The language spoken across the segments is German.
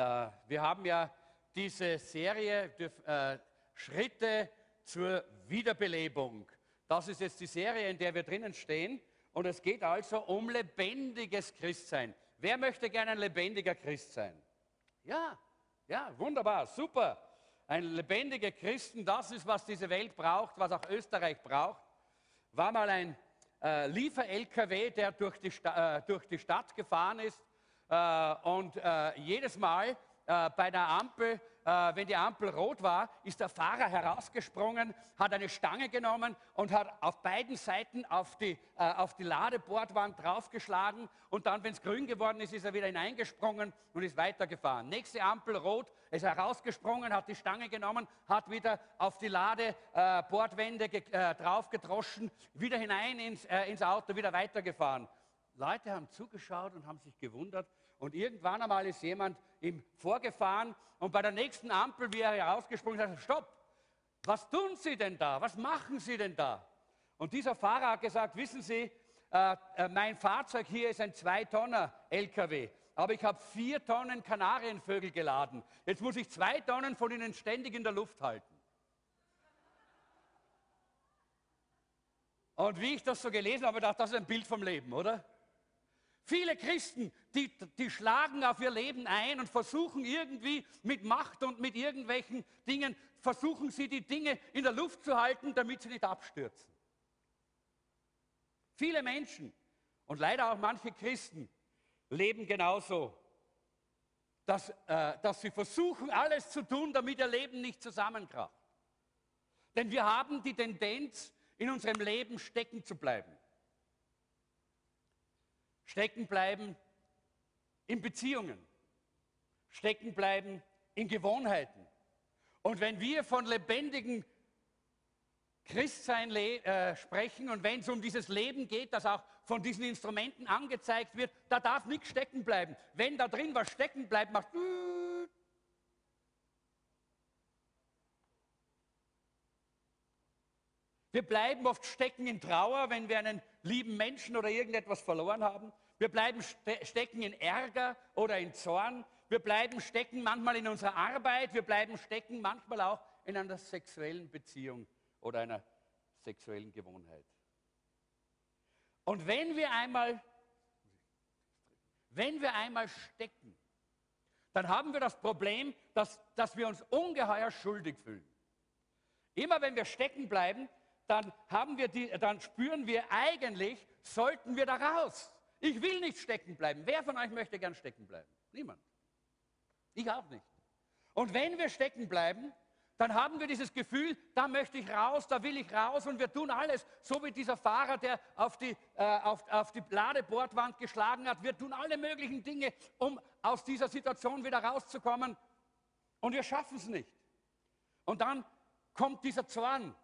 Äh, wir haben ja diese Serie äh, Schritte zur Wiederbelebung. Das ist jetzt die Serie, in der wir drinnen stehen. Und es geht also um lebendiges Christsein. Wer möchte gerne ein lebendiger Christ sein? Ja, ja, wunderbar, super. Ein lebendiger Christen, das ist, was diese Welt braucht, was auch Österreich braucht. War mal ein äh, Liefer-LKW, der durch die, äh, durch die Stadt gefahren ist und äh, jedes Mal äh, bei der Ampel, äh, wenn die Ampel rot war, ist der Fahrer herausgesprungen, hat eine Stange genommen und hat auf beiden Seiten auf die, auf die Ladebordwand draufgeschlagen und dann, wenn es grün geworden ist, ist er wieder hineingesprungen und ist weitergefahren. Nächste Ampel rot, ist herausgesprungen, hat die Stange genommen, hat wieder auf die Ladebordwände draufgedroschen, wieder hinein ins, ins Auto, wieder weitergefahren. Leute haben zugeschaut und haben sich gewundert. Und irgendwann einmal ist jemand ihm vorgefahren und bei der nächsten Ampel, wie er herausgesprungen ist, sagt, stopp, was tun Sie denn da? Was machen Sie denn da? Und dieser Fahrer hat gesagt, wissen Sie, äh, äh, mein Fahrzeug hier ist ein 2-Tonner-LKW, aber ich habe vier Tonnen Kanarienvögel geladen. Jetzt muss ich zwei Tonnen von ihnen ständig in der Luft halten. Und wie ich das so gelesen habe, dachte ich, das ist ein Bild vom Leben, oder? Viele Christen, die, die schlagen auf ihr Leben ein und versuchen irgendwie mit Macht und mit irgendwelchen Dingen, versuchen sie die Dinge in der Luft zu halten, damit sie nicht abstürzen. Viele Menschen und leider auch manche Christen leben genauso, dass, äh, dass sie versuchen, alles zu tun, damit ihr Leben nicht zusammenkracht. Denn wir haben die Tendenz, in unserem Leben stecken zu bleiben stecken bleiben in Beziehungen, stecken bleiben in Gewohnheiten. Und wenn wir von lebendigen Christsein äh, sprechen und wenn es um dieses Leben geht, das auch von diesen Instrumenten angezeigt wird, da darf nichts stecken bleiben. Wenn da drin was stecken bleibt, macht Wir bleiben oft stecken in Trauer, wenn wir einen lieben Menschen oder irgendetwas verloren haben. Wir bleiben ste stecken in Ärger oder in Zorn. Wir bleiben stecken manchmal in unserer Arbeit. Wir bleiben stecken manchmal auch in einer sexuellen Beziehung oder einer sexuellen Gewohnheit. Und wenn wir einmal, wenn wir einmal stecken, dann haben wir das Problem, dass, dass wir uns ungeheuer schuldig fühlen. Immer wenn wir stecken bleiben, dann, haben wir die, dann spüren wir eigentlich, sollten wir da raus. Ich will nicht stecken bleiben. Wer von euch möchte gern stecken bleiben? Niemand. Ich auch nicht. Und wenn wir stecken bleiben, dann haben wir dieses Gefühl, da möchte ich raus, da will ich raus und wir tun alles, so wie dieser Fahrer, der auf die, äh, auf, auf die Ladebordwand geschlagen hat. Wir tun alle möglichen Dinge, um aus dieser Situation wieder rauszukommen und wir schaffen es nicht. Und dann kommt dieser Zorn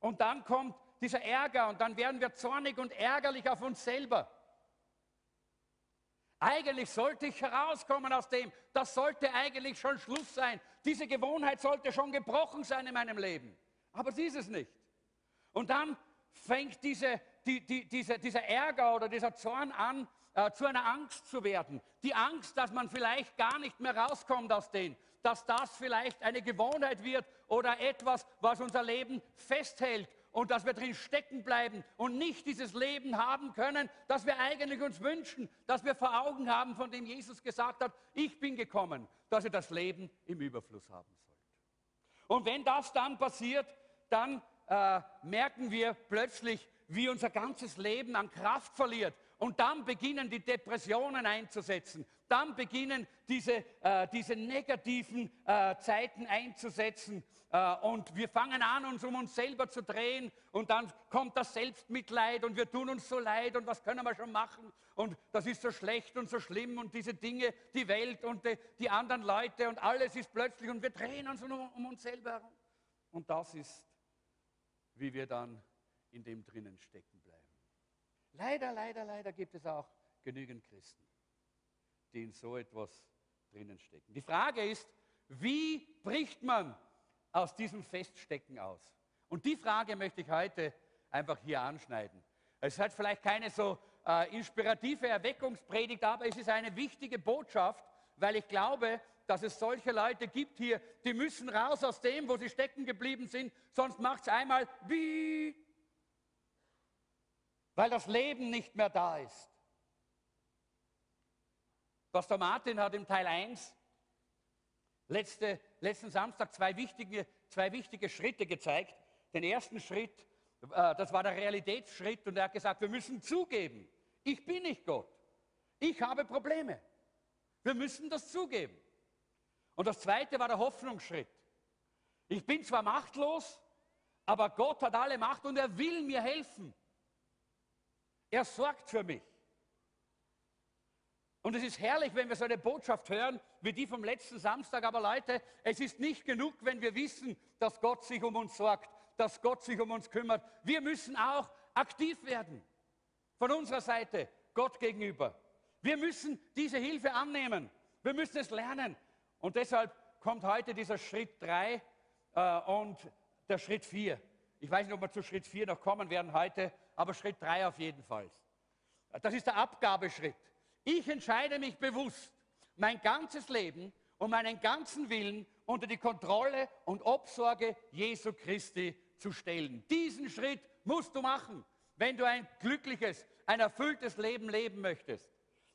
und dann kommt dieser Ärger und dann werden wir zornig und ärgerlich auf uns selber. Eigentlich sollte ich herauskommen aus dem. Das sollte eigentlich schon Schluss sein. Diese Gewohnheit sollte schon gebrochen sein in meinem Leben. Aber sie ist es nicht. Und dann fängt diese, die, die, diese, dieser Ärger oder dieser Zorn an, äh, zu einer Angst zu werden. Die Angst, dass man vielleicht gar nicht mehr rauskommt aus dem dass das vielleicht eine Gewohnheit wird oder etwas, was unser Leben festhält und dass wir drin stecken bleiben und nicht dieses Leben haben können, das wir eigentlich uns wünschen, das wir vor Augen haben, von dem Jesus gesagt hat, ich bin gekommen, dass ihr das Leben im Überfluss haben sollt. Und wenn das dann passiert, dann äh, merken wir plötzlich, wie unser ganzes Leben an Kraft verliert und dann beginnen die Depressionen einzusetzen. Dann beginnen diese, äh, diese negativen äh, Zeiten einzusetzen. Äh, und wir fangen an, uns um uns selber zu drehen. Und dann kommt das Selbstmitleid und wir tun uns so leid. Und was können wir schon machen? Und das ist so schlecht und so schlimm. Und diese Dinge, die Welt und die, die anderen Leute und alles ist plötzlich. Und wir drehen uns um, um uns selber herum. Und das ist, wie wir dann in dem drinnen stecken. Leider, leider, leider gibt es auch genügend Christen, die in so etwas drinnen stecken. Die Frage ist, wie bricht man aus diesem Feststecken aus? Und die Frage möchte ich heute einfach hier anschneiden. Es hat vielleicht keine so äh, inspirative Erweckungspredigt, aber es ist eine wichtige Botschaft, weil ich glaube, dass es solche Leute gibt hier, die müssen raus aus dem, wo sie stecken geblieben sind, sonst macht es einmal wie, weil das Leben nicht mehr da ist. Pastor Martin hat im Teil 1 letzte, letzten Samstag zwei wichtige, zwei wichtige Schritte gezeigt. Den ersten Schritt, äh, das war der Realitätsschritt und er hat gesagt, wir müssen zugeben, ich bin nicht Gott. Ich habe Probleme. Wir müssen das zugeben. Und das zweite war der Hoffnungsschritt. Ich bin zwar machtlos, aber Gott hat alle Macht und er will mir helfen. Er sorgt für mich. Und es ist herrlich, wenn wir so eine Botschaft hören, wie die vom letzten Samstag. Aber Leute, es ist nicht genug, wenn wir wissen, dass Gott sich um uns sorgt, dass Gott sich um uns kümmert. Wir müssen auch aktiv werden. Von unserer Seite, Gott gegenüber. Wir müssen diese Hilfe annehmen. Wir müssen es lernen. Und deshalb kommt heute dieser Schritt 3 äh, und der Schritt 4. Ich weiß nicht, ob wir zu Schritt 4 noch kommen werden heute, aber Schritt 3 auf jeden Fall. Das ist der Abgabeschritt. Ich entscheide mich bewusst, mein ganzes Leben und meinen ganzen Willen unter die Kontrolle und Obsorge Jesu Christi zu stellen. Diesen Schritt musst du machen, wenn du ein glückliches, ein erfülltes Leben leben möchtest.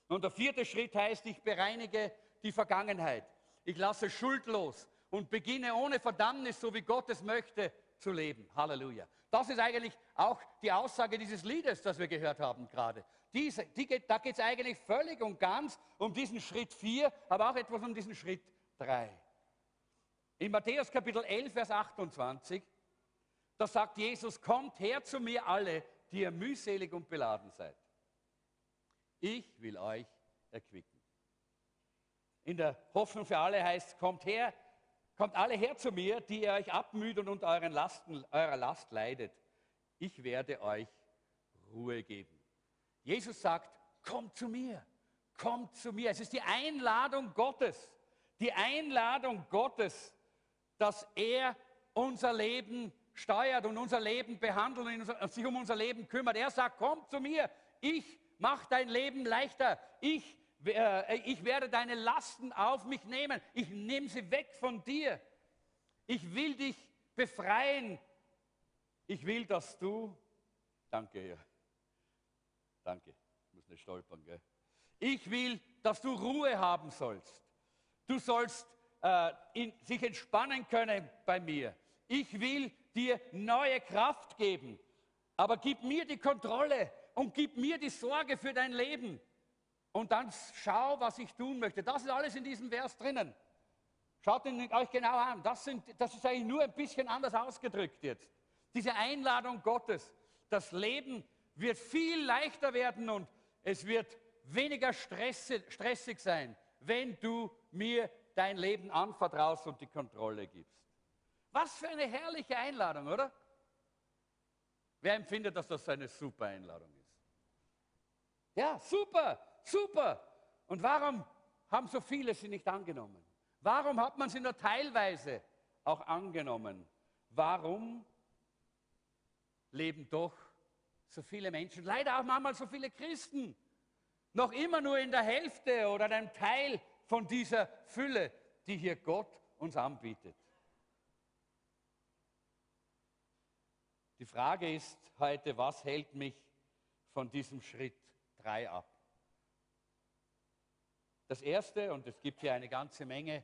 Und der vierte Schritt heißt, ich bereinige die Vergangenheit. Ich lasse schuldlos und beginne ohne Verdammnis, so wie Gott es möchte, zu leben. Halleluja. Das ist eigentlich auch die Aussage dieses Liedes, das wir gehört haben gerade. Diese, die geht, da geht es eigentlich völlig und ganz um diesen Schritt 4, aber auch etwas um diesen Schritt 3. In Matthäus Kapitel 11, Vers 28, da sagt Jesus, kommt her zu mir alle, die ihr mühselig und beladen seid. Ich will euch erquicken. In der Hoffnung für alle heißt, kommt her, kommt alle her zu mir, die ihr euch abmüht und unter euren Lasten, eurer Last leidet. Ich werde euch Ruhe geben. Jesus sagt, kommt zu mir, kommt zu mir. Es ist die Einladung Gottes, die Einladung Gottes, dass er unser Leben steuert und unser Leben behandelt und sich um unser Leben kümmert. Er sagt, kommt zu mir, ich mache dein Leben leichter, ich ich werde deine Lasten auf mich nehmen. Ich nehme sie weg von dir. Ich will dich befreien. Ich will, dass du, danke, ja. danke, ich muss nicht stolpern, gell? Ich will, dass du Ruhe haben sollst. Du sollst äh, in, sich entspannen können bei mir. Ich will dir neue Kraft geben. Aber gib mir die Kontrolle und gib mir die Sorge für dein Leben und dann schau, was ich tun möchte. Das ist alles in diesem Vers drinnen. Schaut ihn euch genau an. Das, sind, das ist eigentlich nur ein bisschen anders ausgedrückt jetzt. Diese Einladung Gottes. Das Leben wird viel leichter werden und es wird weniger stressig sein, wenn du mir dein Leben anvertraust und die Kontrolle gibst. Was für eine herrliche Einladung, oder? Wer empfindet, dass das eine super Einladung ist? Ja, super. Super. Und warum haben so viele sie nicht angenommen? Warum hat man sie nur teilweise auch angenommen? Warum leben doch so viele Menschen, leider auch manchmal so viele Christen, noch immer nur in der Hälfte oder einem Teil von dieser Fülle, die hier Gott uns anbietet? Die Frage ist heute, was hält mich von diesem Schritt 3 ab? Das Erste, und es gibt hier eine ganze Menge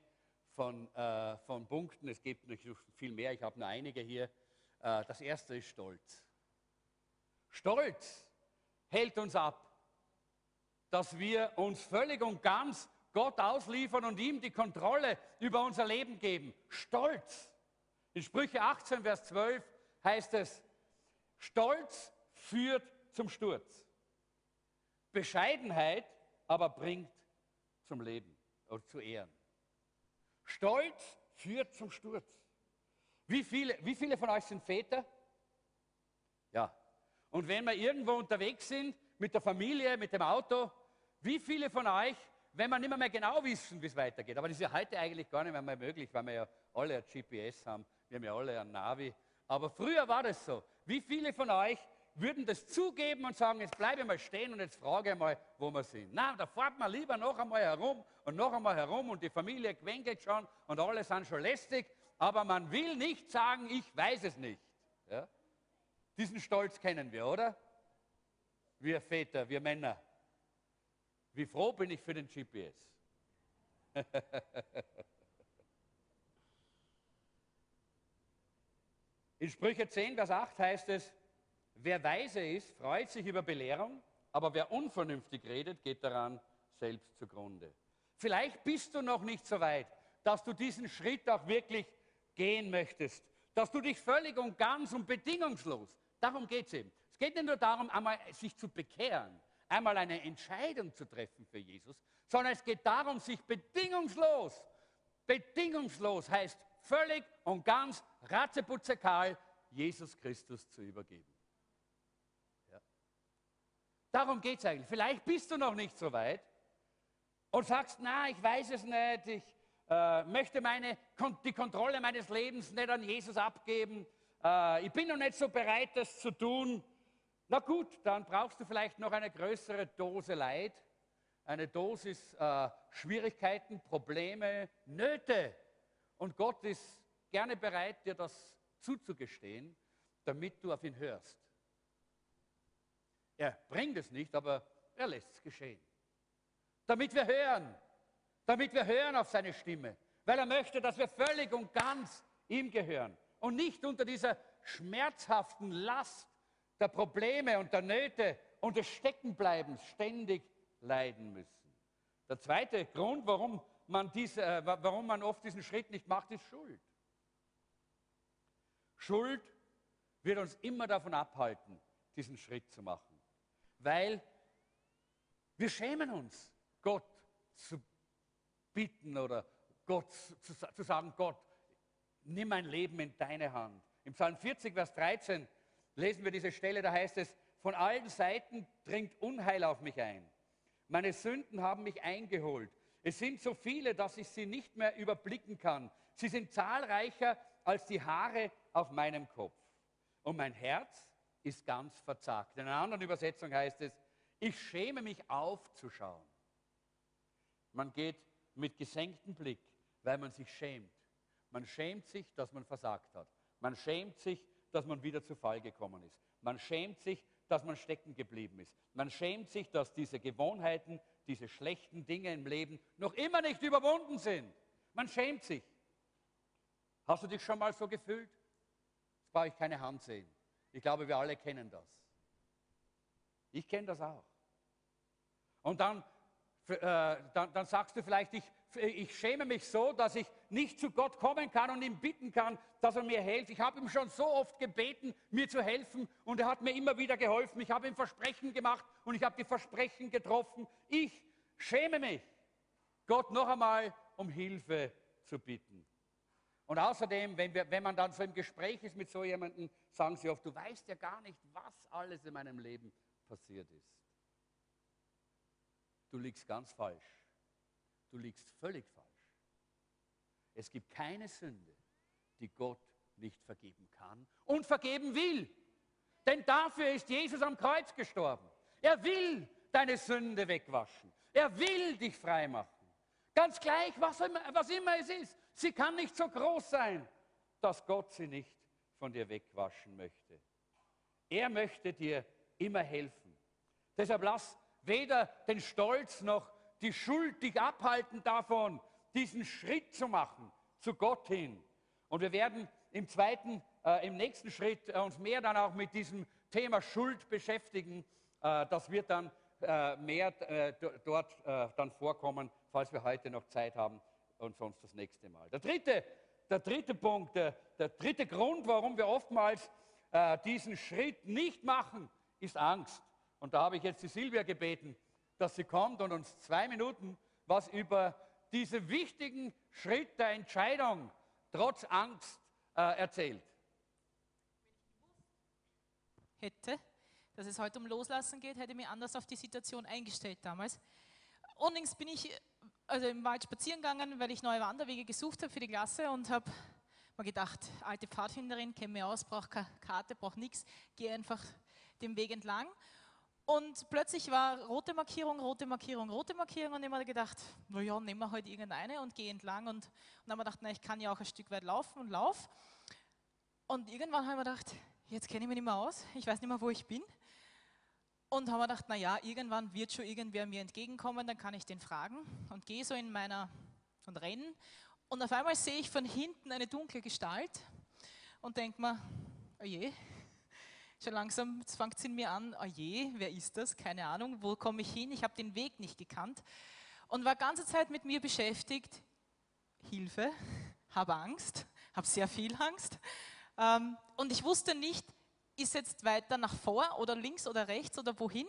von, äh, von Punkten, es gibt noch viel mehr, ich habe nur einige hier. Äh, das Erste ist Stolz. Stolz hält uns ab, dass wir uns völlig und ganz Gott ausliefern und ihm die Kontrolle über unser Leben geben. Stolz. In Sprüche 18, Vers 12 heißt es, Stolz führt zum Sturz. Bescheidenheit aber bringt zum Leben oder zu Ehren. Stolz führt zum Sturz. Wie viele, wie viele von euch sind Väter? Ja. Und wenn wir irgendwo unterwegs sind, mit der Familie, mit dem Auto, wie viele von euch, wenn wir nicht mehr, genau wissen, wie es weitergeht, aber das ist ja heute eigentlich gar nicht mehr möglich, weil wir ja alle ein GPS haben, wir haben ja alle ein Navi, aber früher war das so. Wie viele von euch würden das zugeben und sagen, jetzt bleibe ich mal stehen und jetzt frage ich mal, wo wir sind. Nein, da fährt man lieber noch einmal herum und noch einmal herum und die Familie quengelt schon und alle sind schon lästig, aber man will nicht sagen, ich weiß es nicht. Ja? Diesen Stolz kennen wir, oder? Wir Väter, wir Männer. Wie froh bin ich für den GPS. In Sprüche 10, Vers 8 heißt es, wer weise ist, freut sich über Belehrung, aber wer unvernünftig redet, geht daran selbst zugrunde. Vielleicht bist du noch nicht so weit, dass du diesen Schritt auch wirklich gehen möchtest, dass du dich völlig und ganz und bedingungslos, darum geht es eben. Es geht nicht nur darum, einmal sich zu bekehren, einmal eine Entscheidung zu treffen für Jesus, sondern es geht darum, sich bedingungslos, bedingungslos heißt völlig und ganz ratzeputzekal Jesus Christus zu übergeben. Darum geht es eigentlich. Vielleicht bist du noch nicht so weit und sagst, na, ich weiß es nicht, ich äh, möchte meine, die Kontrolle meines Lebens nicht an Jesus abgeben, äh, ich bin noch nicht so bereit, das zu tun. Na gut, dann brauchst du vielleicht noch eine größere Dose Leid, eine Dosis äh, Schwierigkeiten, Probleme, Nöte, und Gott ist gerne bereit, dir das zuzugestehen, damit du auf ihn hörst. Er bringt es nicht, aber er lässt es geschehen. Damit wir hören, damit wir hören auf seine Stimme, weil er möchte, dass wir völlig und ganz ihm gehören und nicht unter dieser schmerzhaften Last der Probleme und der Nöte und des Steckenbleibens ständig leiden müssen. Der zweite Grund, warum man diese, äh, warum man oft diesen Schritt nicht macht, ist Schuld. Schuld wird uns immer davon abhalten, diesen Schritt zu machen, weil wir schämen uns, Gott zu bitten oder Gott zu, zu sagen, Gott, nimm mein Leben in deine Hand. Im Psalm 40, Vers 13 lesen wir diese Stelle, da heißt es, von allen Seiten dringt Unheil auf mich ein. Meine Sünden haben mich eingeholt. Es sind so viele, dass ich sie nicht mehr überblicken kann. Sie sind zahlreicher als die Haare auf meinem Kopf. Und mein Herz ist ganz verzagt. In einer anderen Übersetzung heißt es, ich schäme mich aufzuschauen. Man geht mit gesenktem Blick, weil man sich schämt. Man schämt sich, dass man versagt hat. Man schämt sich, dass man wieder zu Fall gekommen ist. Man schämt sich, dass man stecken geblieben ist. Man schämt sich, dass diese Gewohnheiten, diese schlechten Dinge im Leben noch immer nicht überwunden sind. Man schämt sich. Hast du dich schon mal so gefühlt? Jetzt brauche ich keine Hand sehen. Ich glaube, wir alle kennen das. Ich kenne das auch. Und dann, äh, dann, dann sagst du vielleicht, ich, ich schäme mich so, dass ich nicht zu Gott kommen kann und ihn bitten kann, dass er mir hilft. Ich habe ihm schon so oft gebeten, mir zu helfen und er hat mir immer wieder geholfen. Ich habe ihm Versprechen gemacht und ich habe die Versprechen getroffen. Ich schäme mich, Gott noch einmal um Hilfe zu bitten. Und außerdem, wenn, wir, wenn man dann so im Gespräch ist mit so jemandem, sagen sie oft, du weißt ja gar nicht, was alles in meinem Leben passiert ist. Du liegst ganz falsch. Du liegst völlig falsch. Es gibt keine Sünde, die Gott nicht vergeben kann und vergeben will. Denn dafür ist Jesus am Kreuz gestorben. Er will deine Sünde wegwaschen. Er will dich freimachen. Ganz gleich, was immer, was immer es ist. Sie kann nicht so groß sein, dass Gott sie nicht von dir wegwaschen möchte. Er möchte dir immer helfen. Deshalb lass weder den Stolz noch die Schuld dich abhalten davon, diesen Schritt zu machen zu Gott hin. Und wir werden im zweiten, äh, im nächsten Schritt äh, uns mehr dann auch mit diesem Thema Schuld beschäftigen. Äh, das wird dann äh, mehr äh, dort äh, dann vorkommen, falls wir heute noch Zeit haben und sonst das nächste Mal. Der dritte, der dritte Punkt, der, der dritte Grund, warum wir oftmals diesen Schritt nicht machen, ist Angst. Und da habe ich jetzt die Silvia gebeten, dass sie kommt und uns zwei Minuten was über diesen wichtigen Schritt der Entscheidung trotz Angst äh, erzählt. Hätte, dass es heute um Loslassen geht, hätte ich mich anders auf die Situation eingestellt damals. Unlängst bin ich also im Wald spazieren gegangen, weil ich neue Wanderwege gesucht habe für die Klasse und habe mir gedacht, alte Pfadfinderin, kenne mich aus, brauche keine Karte, brauche nichts, gehe einfach dem Weg entlang. Und plötzlich war rote Markierung, rote Markierung, rote Markierung und ich habe gedacht, naja, nehmen wir halt irgendeine und gehe entlang. Und, und dann habe ich gedacht, na, ich kann ja auch ein Stück weit laufen und lauf. Und irgendwann habe ich mir gedacht, jetzt kenne ich mich nicht mehr aus, ich weiß nicht mehr, wo ich bin. Und habe mir gedacht, naja, irgendwann wird schon irgendwer mir entgegenkommen, dann kann ich den fragen. Und gehe so in meiner, und rennen. Und auf einmal sehe ich von hinten eine dunkle Gestalt und denke mir, oh je, schon langsam, fängt es in mir an, oh je, wer ist das? Keine Ahnung, wo komme ich hin? Ich habe den Weg nicht gekannt und war ganze Zeit mit mir beschäftigt. Hilfe, habe Angst, habe sehr viel Angst. Ähm, und ich wusste nicht, ist jetzt weiter nach vor oder links oder rechts oder wohin.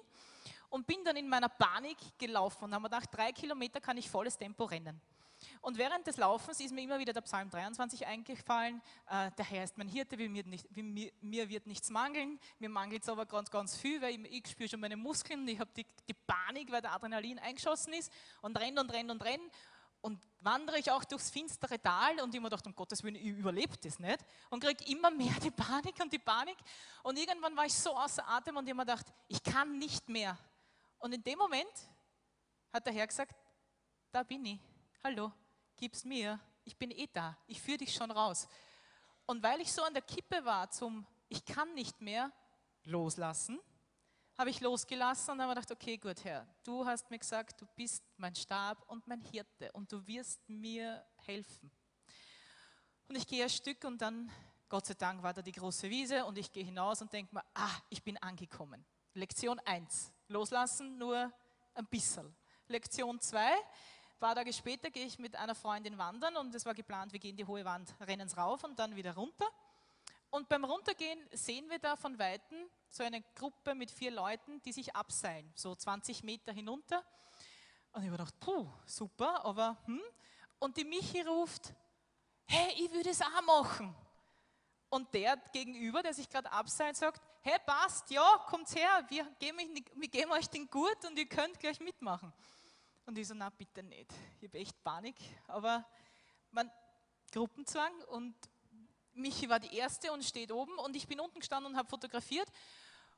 Und bin dann in meiner Panik gelaufen und habe mir gedacht, drei Kilometer kann ich volles Tempo rennen. Und während des Laufens ist mir immer wieder der Psalm 23 eingefallen. Äh, der Herr ist mein Hirte, mir, nicht, mir, mir, wird nichts mangeln. Mir mangelt es aber ganz, ganz viel, weil ich, ich spüre schon meine Muskeln. Ich habe die, die Panik, weil der Adrenalin eingeschossen ist und renn und renn und renn. Und wandere ich auch durchs finstere Tal und ich mir gedacht, um Gottes Willen, ich überlebe das nicht. Und kriege immer mehr die Panik und die Panik. Und irgendwann war ich so außer Atem und ich mir gedacht, ich kann nicht mehr. Und in dem Moment hat der Herr gesagt, da bin ich. Hallo gib's mir, ich bin eh da, ich führe dich schon raus. Und weil ich so an der Kippe war zum, ich kann nicht mehr loslassen, habe ich losgelassen und habe gedacht, okay, gut, Herr, du hast mir gesagt, du bist mein Stab und mein Hirte und du wirst mir helfen. Und ich gehe ein Stück und dann, Gott sei Dank, war da die große Wiese und ich gehe hinaus und denke mir, ah, ich bin angekommen. Lektion 1, loslassen nur ein bisschen. Lektion 2, ein paar Tage später gehe ich mit einer Freundin wandern und es war geplant, wir gehen die hohe Wand, rennen rauf und dann wieder runter. Und beim Runtergehen sehen wir da von Weitem so eine Gruppe mit vier Leuten, die sich abseilen, so 20 Meter hinunter. Und ich habe gedacht, puh, super, aber hm. Und die Michi ruft, hey, ich würde es auch machen. Und der gegenüber, der sich gerade abseilt, sagt, hey, passt, ja, kommt her, wir geben, wir geben euch den Gurt und ihr könnt gleich mitmachen. Und ich so, na bitte nicht. Ich habe echt Panik. Aber man, Gruppenzwang und Michi war die Erste und steht oben und ich bin unten gestanden und habe fotografiert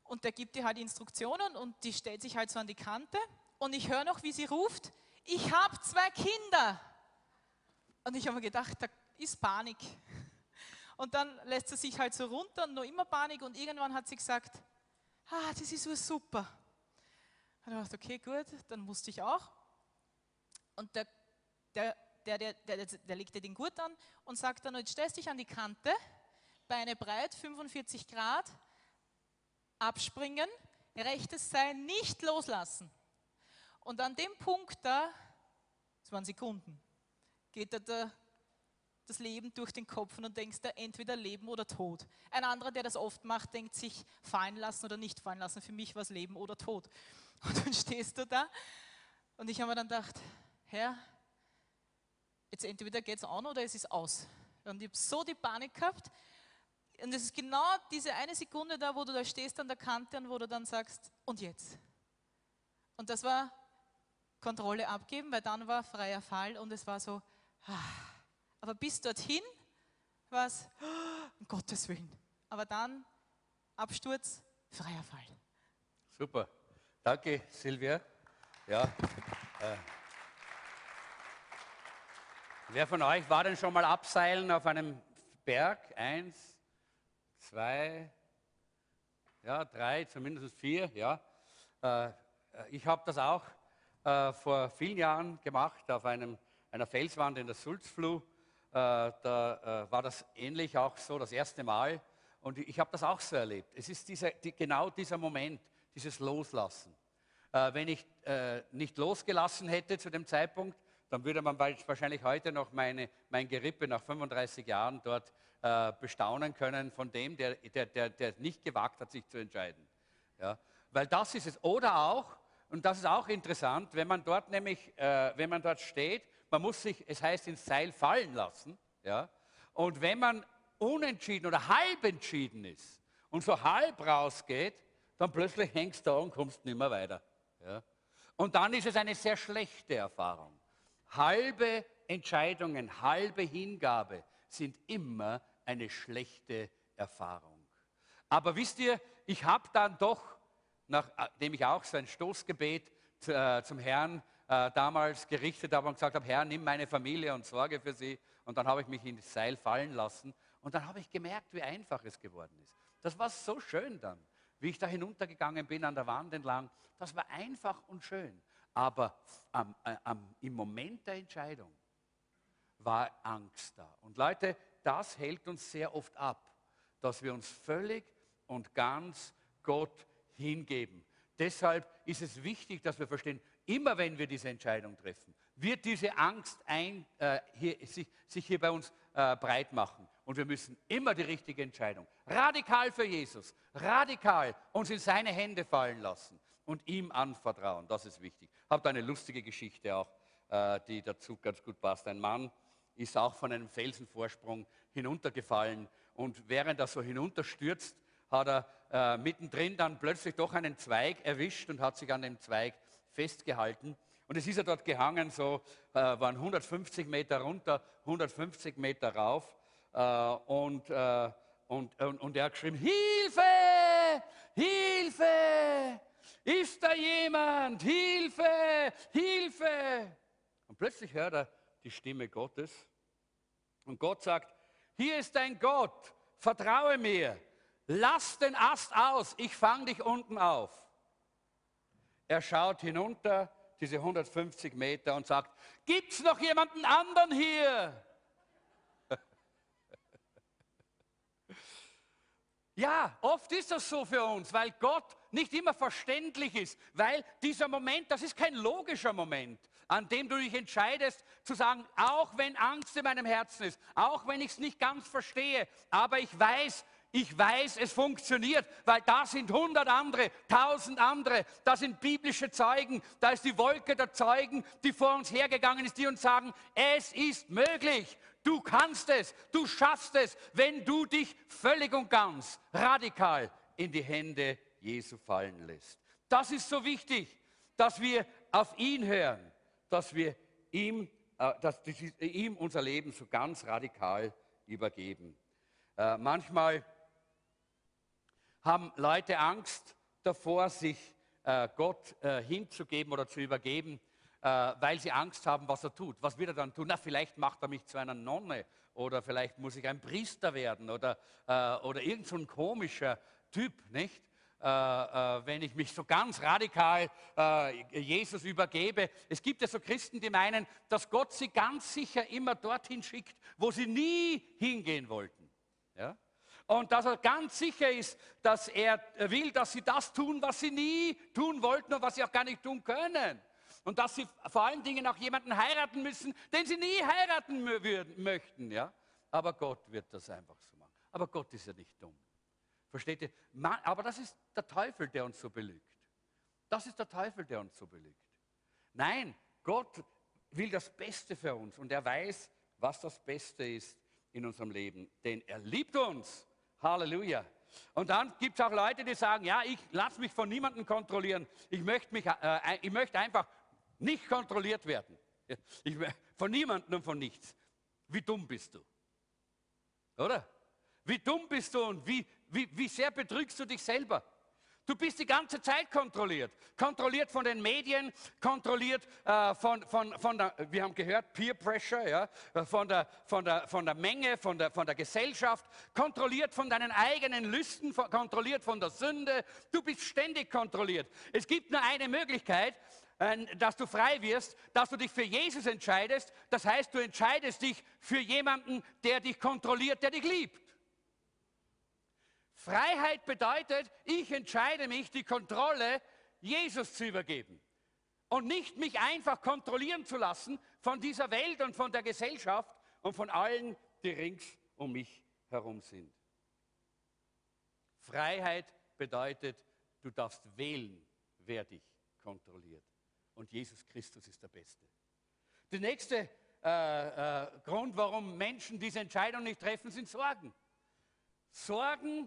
und der gibt dir halt Instruktionen und die stellt sich halt so an die Kante und ich höre noch, wie sie ruft, ich habe zwei Kinder. Und ich habe mir gedacht, da ist Panik. Und dann lässt sie sich halt so runter und noch immer Panik und irgendwann hat sie gesagt, ah, das ist so super. Und ich dachte, okay, gut, dann musste ich auch. Und der, der, der, der, der, der legt dir den Gurt an und sagt dann, jetzt stellst dich an die Kante, Beine breit, 45 Grad, abspringen, rechtes Seil nicht loslassen. Und an dem Punkt da, das waren Sekunden, geht da der, das Leben durch den Kopf und denkst da entweder Leben oder Tod. Ein anderer, der das oft macht, denkt sich fallen lassen oder nicht fallen lassen. Für mich war es Leben oder Tod. Und dann stehst du da und ich habe mir dann gedacht, Herr, jetzt entweder geht es an oder es ist aus. Und ich habe so die Panik gehabt. Und es ist genau diese eine Sekunde da, wo du da stehst an der Kante und wo du dann sagst, und jetzt? Und das war Kontrolle abgeben, weil dann war freier Fall und es war so, ah. aber bis dorthin war es, um Gottes Willen. Aber dann Absturz, freier Fall. Super. Danke, Silvia. Ja. Äh. Wer von euch war denn schon mal abseilen auf einem Berg? Eins, zwei, ja, drei, zumindest vier, ja. Äh, ich habe das auch äh, vor vielen Jahren gemacht auf einem, einer Felswand in der Sulzfluh. Äh, da war das ähnlich auch so das erste Mal. Und ich habe das auch so erlebt. Es ist dieser, die, genau dieser Moment, dieses Loslassen. wenn ich nicht losgelassen hätte zu dem Zeitpunkt, dann würde man wahrscheinlich heute noch meine, mein Gerippe nach 35 Jahren dort äh, bestaunen können von dem, der, der, der, der nicht gewagt hat, sich zu entscheiden. Ja? Weil das ist es. Oder auch, und das ist auch interessant, wenn man dort nämlich, äh, wenn man dort steht, man muss sich, es heißt, ins Seil fallen lassen. Ja? Und wenn man unentschieden oder halb entschieden ist und so halb rausgeht, dann plötzlich hängst du da und kommst nicht mehr weiter. Ja? Und dann ist es eine sehr schlechte Erfahrung. Halbe Entscheidungen, halbe Hingabe sind immer eine schlechte Erfahrung. Aber wisst ihr, ich habe dann doch, nachdem ich auch so ein Stoßgebet äh, zum Herrn äh, damals gerichtet habe und gesagt habe, Herr, nimm meine Familie und sorge für sie. Und dann habe ich mich ins Seil fallen lassen. Und dann habe ich gemerkt, wie einfach es geworden ist. Das war so schön dann, wie ich da hinuntergegangen bin an der Wand entlang. Das war einfach und schön. Aber am, äh, am, im Moment der Entscheidung war Angst da. Und Leute, das hält uns sehr oft ab, dass wir uns völlig und ganz Gott hingeben. Deshalb ist es wichtig, dass wir verstehen, immer wenn wir diese Entscheidung treffen, wird diese Angst ein, äh, hier, sich, sich, hier bei uns äh, breit machen. Und wir müssen immer die richtige Entscheidung, radikal für Jesus, radikal uns in seine Hände fallen lassen und ihm anvertrauen. Das ist wichtig. Da eine lustige Geschichte auch, äh, die dazu ganz gut passt. Ein Mann ist auch von einem Felsenvorsprung hinuntergefallen und während er so hinunterstürzt, hat er äh, mittendrin dann plötzlich doch einen Zweig erwischt und hat sich an dem Zweig festgehalten. Und es ist er dort gehangen, so äh, waren 150 Meter runter, 150 Meter rauf. Äh, und, äh, und, und, und er hat geschrieben, Hilfe, Hilfe, ist da jemand, Hilfe, Hilfe. Und plötzlich hört er die Stimme Gottes. Und Gott sagt, hier ist dein Gott, vertraue mir, lass den Ast aus, ich fange dich unten auf. Er schaut hinunter, diese 150 Meter und sagt, gibt es noch jemanden anderen hier? ja, oft ist das so für uns, weil Gott nicht immer verständlich ist, weil dieser Moment, das ist kein logischer Moment, an dem du dich entscheidest zu sagen, auch wenn Angst in meinem Herzen ist, auch wenn ich es nicht ganz verstehe, aber ich weiß, ich weiß, es funktioniert, weil da sind hundert andere, tausend andere, da sind biblische Zeugen, da ist die Wolke der Zeugen, die vor uns hergegangen ist, die uns sagen, es ist möglich, du kannst es, du schaffst es, wenn du dich völlig und ganz radikal in die Hände Jesu fallen lässt. Das ist so wichtig, dass wir auf ihn hören, dass wir ihm, äh, dass ihm unser Leben so ganz radikal übergeben. Äh, manchmal haben Leute Angst davor, sich äh, Gott äh, hinzugeben oder zu übergeben, äh, weil sie Angst haben, was er tut. Was wird er dann tun? Na, vielleicht macht er mich zu einer Nonne oder vielleicht muss ich ein Priester werden oder, äh, oder irgend so ein komischer Typ, nicht? Äh, äh, wenn ich mich so ganz radikal Jesus übergebe. Es gibt ja so Christen, die meinen, dass Gott sie ganz sicher immer dorthin schickt, wo sie nie hingehen wollten. Ja? Und dass er ganz sicher ist, dass er will, dass sie das tun, was sie nie tun wollten und was sie auch gar nicht tun können. Und dass sie vor allen Dingen auch jemanden heiraten müssen, den sie nie heiraten würden, möchten. Ja? Aber Gott wird das einfach so machen. Aber Gott ist ja nicht dumm. Versteht ihr? Aber das ist der Teufel, der uns so belügt. Das ist der Teufel, der uns so belügt. Nein, Gott will das Beste für uns und er weiß, was das Beste ist in unserem Leben. Denn er liebt uns Halleluja. Und dann gibt es auch Leute, die sagen, ja, ich lasse mich von niemandem kontrollieren. Ich möchte, mich, äh, ich möchte einfach nicht kontrolliert werden. Ich, von niemandem und von nichts. Wie dumm bist du? Oder? Wie dumm bist du und wie, wie, wie sehr betrügst du dich selber? Du bist die ganze Zeit kontrolliert. Kontrolliert von den Medien, kontrolliert äh, von, von, von der, wir haben gehört, Peer Pressure, ja, von, der, von, der, von der Menge, von der, von der Gesellschaft, kontrolliert von deinen eigenen Lüsten, kontrolliert von der Sünde. Du bist ständig kontrolliert. Es gibt nur eine Möglichkeit, äh, dass du frei wirst, dass du dich für Jesus entscheidest. Das heißt, du entscheidest dich für jemanden, der dich kontrolliert, der dich liebt. Freiheit bedeutet, ich entscheide mich, die Kontrolle Jesus zu übergeben und nicht mich einfach kontrollieren zu lassen von dieser Welt und von der Gesellschaft und von allen, die rings um mich herum sind. Freiheit bedeutet, du darfst wählen, wer dich kontrolliert. Und Jesus Christus ist der Beste. Der nächste äh, äh, Grund, warum Menschen diese Entscheidung nicht treffen, sind Sorgen. Sorgen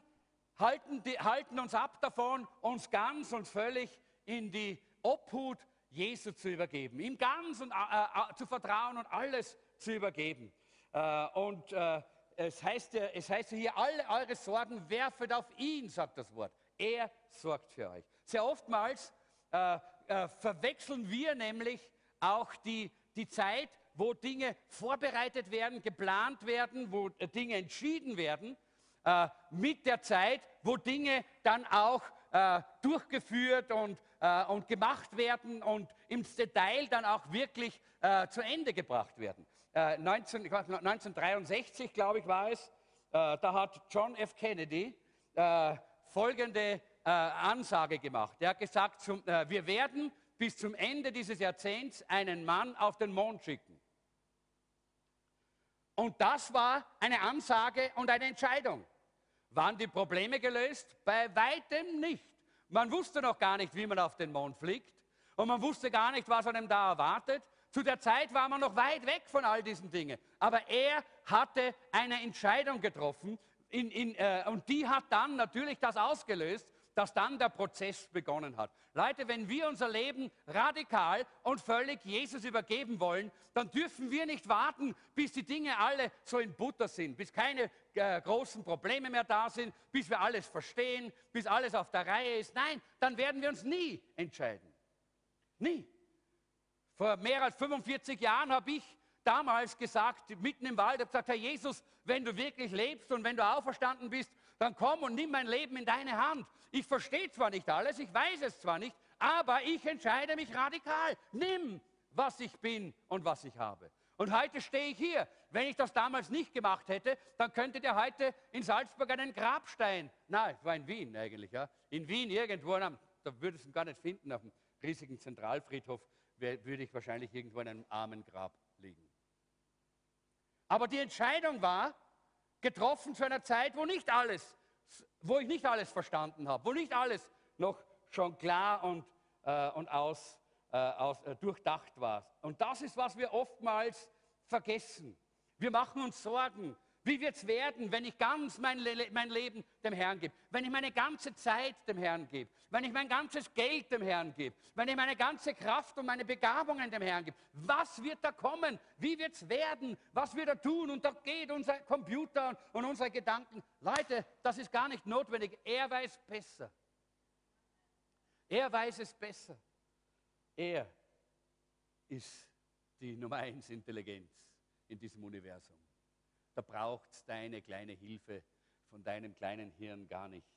halten, die, halten uns ab davon, uns ganz und völlig in die Obhut Jesu zu übergeben, ihm ganz und, äh, äh, zu vertrauen und alles zu übergeben. Äh, und äh, es, heißt es heißt hier, alle eure Sorgen werfet auf ihn, sagt das Wort. Er sorgt für euch. Sehr oftmals äh, äh, verwechseln wir nämlich auch die, die Zeit, wo Dinge vorbereitet werden, geplant werden, wo Dinge entschieden werden, äh, mit der Zeit, wo Dinge dann auch äh, durchgeführt und, äh, und gemacht werden und im Detail dann auch wirklich äh, zu Ende gebracht werden. 19, 1963, glaube ich, war es, da hat John F. Kennedy folgende Ansage gemacht. Er hat gesagt, zum, wir werden bis zum Ende dieses Jahrzehnts einen Mann auf den Mond schicken. Und das war eine Ansage und eine Entscheidung. Waren die Probleme gelöst? Bei weitem nicht. Man wusste noch gar nicht, wie man auf den Mond fliegt. Und man wusste gar nicht, was einem da erwartet. Zu der Zeit war man noch weit weg von all diesen Dingen. Aber er hatte eine Entscheidung getroffen in, in, äh, und die hat dann natürlich das ausgelöst, dass dann der Prozess begonnen hat. Leute, wenn wir unser Leben radikal und völlig Jesus übergeben wollen, dann dürfen wir nicht warten, bis die Dinge alle so in Butter sind, bis keine äh, großen Probleme mehr da sind, bis wir alles verstehen, bis alles auf der Reihe ist. Nein, dann werden wir uns nie entscheiden. Nie. Vor mehr als 45 Jahren habe ich damals gesagt, mitten im Wald, habe gesagt, Herr Jesus, wenn du wirklich lebst und wenn du auferstanden bist, dann komm und nimm mein Leben in deine Hand. Ich verstehe zwar nicht alles, ich weiß es zwar nicht, aber ich entscheide mich radikal. Nimm, was ich bin und was ich habe. Und heute stehe ich hier. Wenn ich das damals nicht gemacht hätte, dann könntet ihr heute in Salzburg einen Grabstein, nein, war in Wien eigentlich, ja, in Wien irgendwo, da würdest du ihn gar nicht finden, auf dem riesigen Zentralfriedhof würde ich wahrscheinlich irgendwo in einem armen Grab liegen. Aber die Entscheidung war, getroffen zu einer Zeit, wo nicht alles, wo ich nicht alles verstanden habe, wo nicht alles noch schon klar und, äh, und aus, äh, aus, äh, durchdacht war. Und das ist, was wir oftmals vergessen. Wir machen uns Sorgen wie wird es werden, wenn ich ganz mein, Le mein Leben dem Herrn gebe? Wenn ich meine ganze Zeit dem Herrn gebe? Wenn ich mein ganzes Geld dem Herrn gebe? Wenn ich meine ganze Kraft und meine Begabungen dem Herrn gebe? Was wird da kommen? Wie wird es werden? Was wird er tun? Und da geht unser Computer und unsere Gedanken. Leute, das ist gar nicht notwendig. Er weiß besser. Er weiß es besser. Er ist die Nummer eins Intelligenz in diesem Universum da braucht es deine kleine Hilfe von deinem kleinen Hirn gar nicht.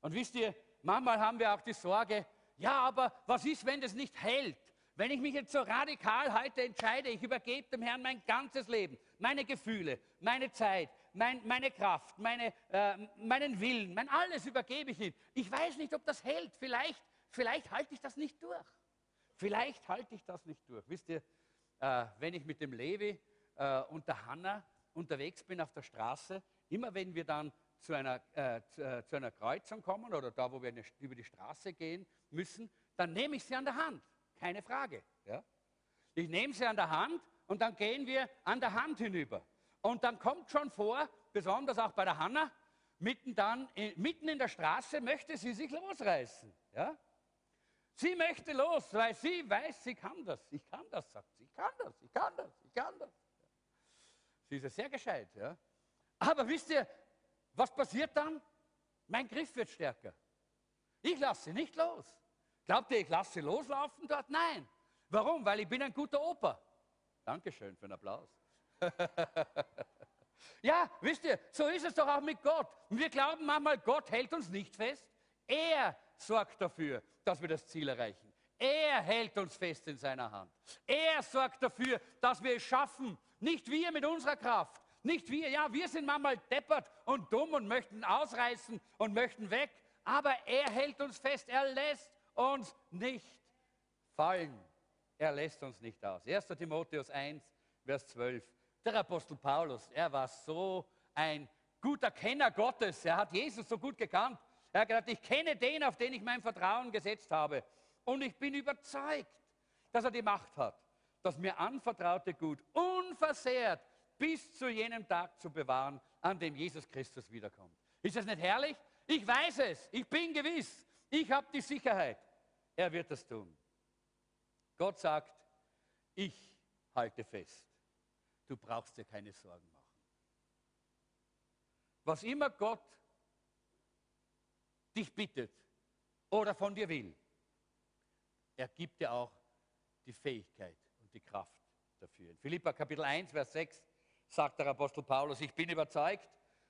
Und wisst ihr, manchmal haben wir auch die Sorge, ja, aber was ist, wenn das nicht hält? Wenn ich mich jetzt so radikal heute entscheide, ich übergebe dem Herrn mein ganzes Leben, meine Gefühle, meine Zeit, mein, meine Kraft, meine, äh, meinen Willen, mein alles übergebe ich ihm. Ich weiß nicht, ob das hält. Vielleicht, vielleicht halte ich das nicht durch. Vielleicht halte ich das nicht durch. Wisst ihr, äh, wenn ich mit dem Levi äh, und der Hanna unterwegs bin auf der Straße, immer wenn wir dann zu einer, äh, zu, äh, zu einer Kreuzung kommen oder da, wo wir eine, über die Straße gehen müssen, dann nehme ich sie an der Hand. Keine Frage. Ja? Ich nehme sie an der Hand und dann gehen wir an der Hand hinüber. Und dann kommt schon vor, besonders auch bei der Hanna, mitten, dann, mitten in der Straße möchte sie sich losreißen. Ja? Sie möchte los, weil sie weiß, sie kann das. Ich kann das, sagt sie. Ich kann das, ich kann das, ich kann das. Sie ist ja sehr gescheit. Ja? Aber wisst ihr, was passiert dann? Mein Griff wird stärker. Ich lasse sie nicht los. Glaubt ihr, ich lasse sie loslaufen dort? Nein. Warum? Weil ich bin ein guter Opa. Dankeschön für den Applaus. ja, wisst ihr, so ist es doch auch mit Gott. Wir glauben manchmal, Gott hält uns nicht fest. Er sorgt dafür, dass wir das Ziel erreichen. Er hält uns fest in seiner Hand. Er sorgt dafür, dass wir es schaffen, nicht wir mit unserer Kraft. Nicht wir. Ja, wir sind manchmal deppert und dumm und möchten ausreißen und möchten weg. Aber er hält uns fest. Er lässt uns nicht fallen. Er lässt uns nicht aus. 1. Timotheus 1, Vers 12. Der Apostel Paulus, er war so ein guter Kenner Gottes. Er hat Jesus so gut gekannt. Er hat gesagt, ich kenne den, auf den ich mein Vertrauen gesetzt habe. Und ich bin überzeugt, dass er die Macht hat das mir anvertraute Gut unversehrt bis zu jenem Tag zu bewahren, an dem Jesus Christus wiederkommt. Ist das nicht herrlich? Ich weiß es, ich bin gewiss, ich habe die Sicherheit, er wird das tun. Gott sagt, ich halte fest, du brauchst dir keine Sorgen machen. Was immer Gott dich bittet oder von dir will, er gibt dir auch die Fähigkeit die Kraft dafür. In Philippa Kapitel 1, Vers 6 sagt der Apostel Paulus, ich bin überzeugt,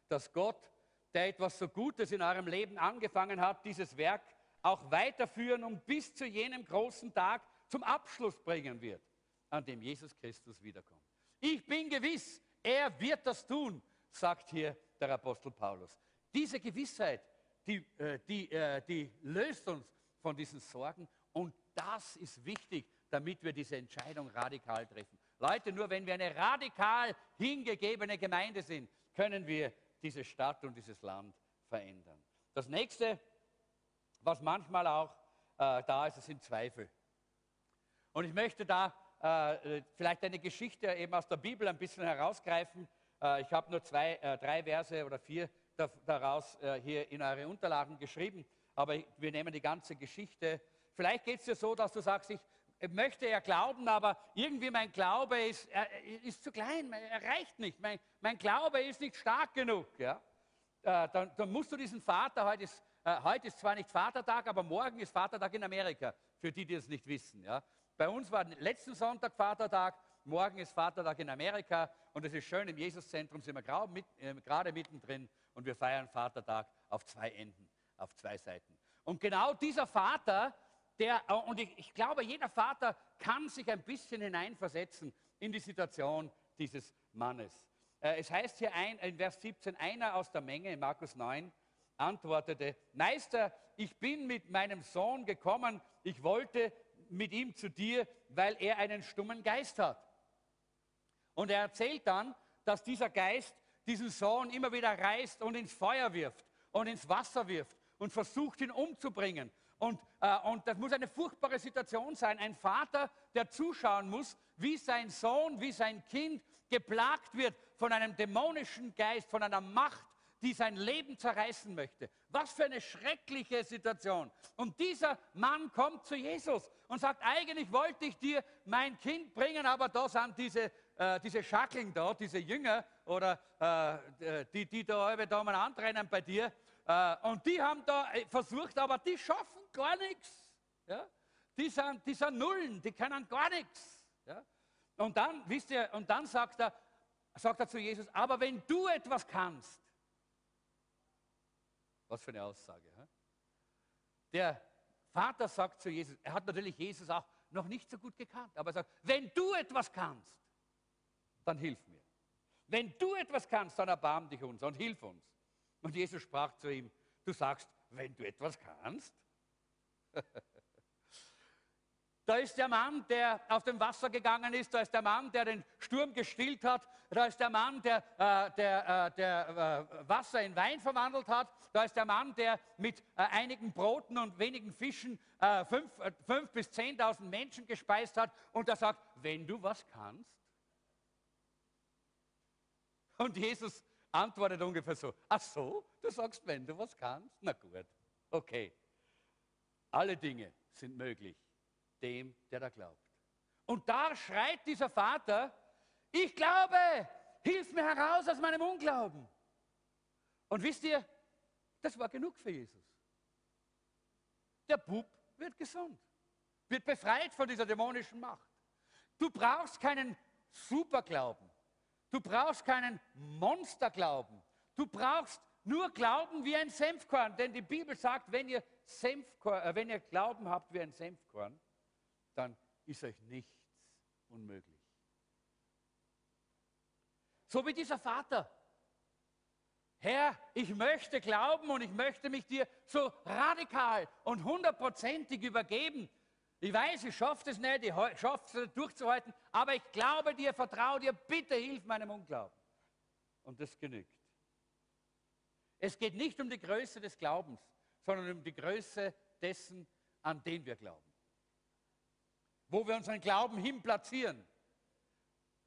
dass Gott, der etwas so Gutes in eurem Leben angefangen hat, dieses Werk auch weiterführen und bis zu jenem großen Tag zum Abschluss bringen wird, an dem Jesus Christus wiederkommt. Ich bin gewiss, er wird das tun, sagt hier der Apostel Paulus. Diese Gewissheit, die, äh, die, äh, die löst uns von diesen Sorgen und das ist wichtig, damit wir diese Entscheidung radikal treffen. Leute, nur wenn wir eine radikal hingegebene Gemeinde sind, können wir diese Stadt und dieses Land verändern. Das nächste, was manchmal auch äh, da ist, sind Zweifel. Und ich möchte da äh, vielleicht eine Geschichte eben aus der Bibel ein bisschen herausgreifen. Äh, ich habe nur zwei, äh, drei Verse oder vier daraus äh, hier in eure Unterlagen geschrieben, aber wir nehmen die ganze Geschichte. Vielleicht geht es dir so, dass du sagst, ich möchte ja glauben, aber irgendwie mein Glaube ist, ist zu klein, er reicht nicht. Mein, mein Glaube ist nicht stark genug. Ja? Äh, dann, dann, musst du diesen Vater, heute ist, äh, heute ist zwar nicht Vatertag, aber morgen ist Vatertag in Amerika, für die, die es nicht wissen. Ja? Bei uns war letzten Sonntag Vatertag, morgen ist Vatertag in Amerika und es ist schön, im Jesuszentrum sind wir mit, äh, gerade mittendrin und wir feiern Vatertag auf zwei Enden, auf zwei Seiten. Und genau dieser Vater, der, äh, und ich, ich glaube, jeder Vater kann sich ein bisschen hineinversetzen in die Situation dieses Mannes. Äh, es heißt hier ein, in Vers 17, einer aus der Menge, in Markus 9, antwortete, Meister, ich bin mit meinem Sohn gekommen, ich wollte mit ihm zu dir, weil er einen stummen Geist hat. Und er erzählt dann, dass dieser Geist diesen Sohn immer wieder reißt und ins Feuer wirft und ins Wasser wirft und versucht ihn umzubringen. Und, äh, und das muss eine furchtbare Situation sein. Ein Vater, der zuschauen muss, wie sein Sohn, wie sein Kind geplagt wird von einem dämonischen Geist, von einer Macht, die sein Leben zerreißen möchte. Was für eine schreckliche Situation. Und dieser Mann kommt zu Jesus und sagt, eigentlich wollte ich dir mein Kind bringen, aber da sind diese, äh, diese Schackeln da, diese Jünger oder äh, die, die da, da mal antrennen bei dir. Äh, und die haben da äh, versucht, aber die schaffen gar nichts. Ja? Die, sind, die sind Nullen, die können gar nichts. Ja? Und dann, wisst ihr, und dann sagt er, sagt er zu Jesus, aber wenn du etwas kannst, was für eine Aussage. He? Der Vater sagt zu Jesus, er hat natürlich Jesus auch noch nicht so gut gekannt, aber er sagt, wenn du etwas kannst, dann hilf mir. Wenn du etwas kannst, dann erbarm dich uns und hilf uns. Und Jesus sprach zu ihm, du sagst, wenn du etwas kannst? Da ist der Mann, der auf dem Wasser gegangen ist, da ist der Mann, der den Sturm gestillt hat, da ist der Mann, der, äh, der, äh, der äh, Wasser in Wein verwandelt hat, da ist der Mann, der mit äh, einigen Broten und wenigen Fischen äh, fünf, äh, fünf bis zehntausend Menschen gespeist hat und der sagt, wenn du was kannst. Und Jesus antwortet ungefähr so, ach so, du sagst, wenn du was kannst, na gut, okay. Alle Dinge sind möglich dem, der da glaubt. Und da schreit dieser Vater, ich glaube, hilf mir heraus aus meinem Unglauben. Und wisst ihr, das war genug für Jesus. Der Bub wird gesund, wird befreit von dieser dämonischen Macht. Du brauchst keinen Superglauben. Du brauchst keinen Monsterglauben. Du brauchst nur Glauben wie ein Senfkorn. Denn die Bibel sagt, wenn ihr, Senfkorn, äh, wenn ihr Glauben habt wie ein Senfkorn, dann ist euch nichts unmöglich. So wie dieser Vater. Herr, ich möchte glauben und ich möchte mich dir so radikal und hundertprozentig übergeben. Ich weiß, ich schaffe es nicht, ich schaffe es nicht durchzuhalten, aber ich glaube dir, vertraue dir, bitte hilf meinem Unglauben. Und das genügt. Es geht nicht um die Größe des Glaubens, sondern um die Größe dessen, an den wir glauben wo wir unseren Glauben hin platzieren.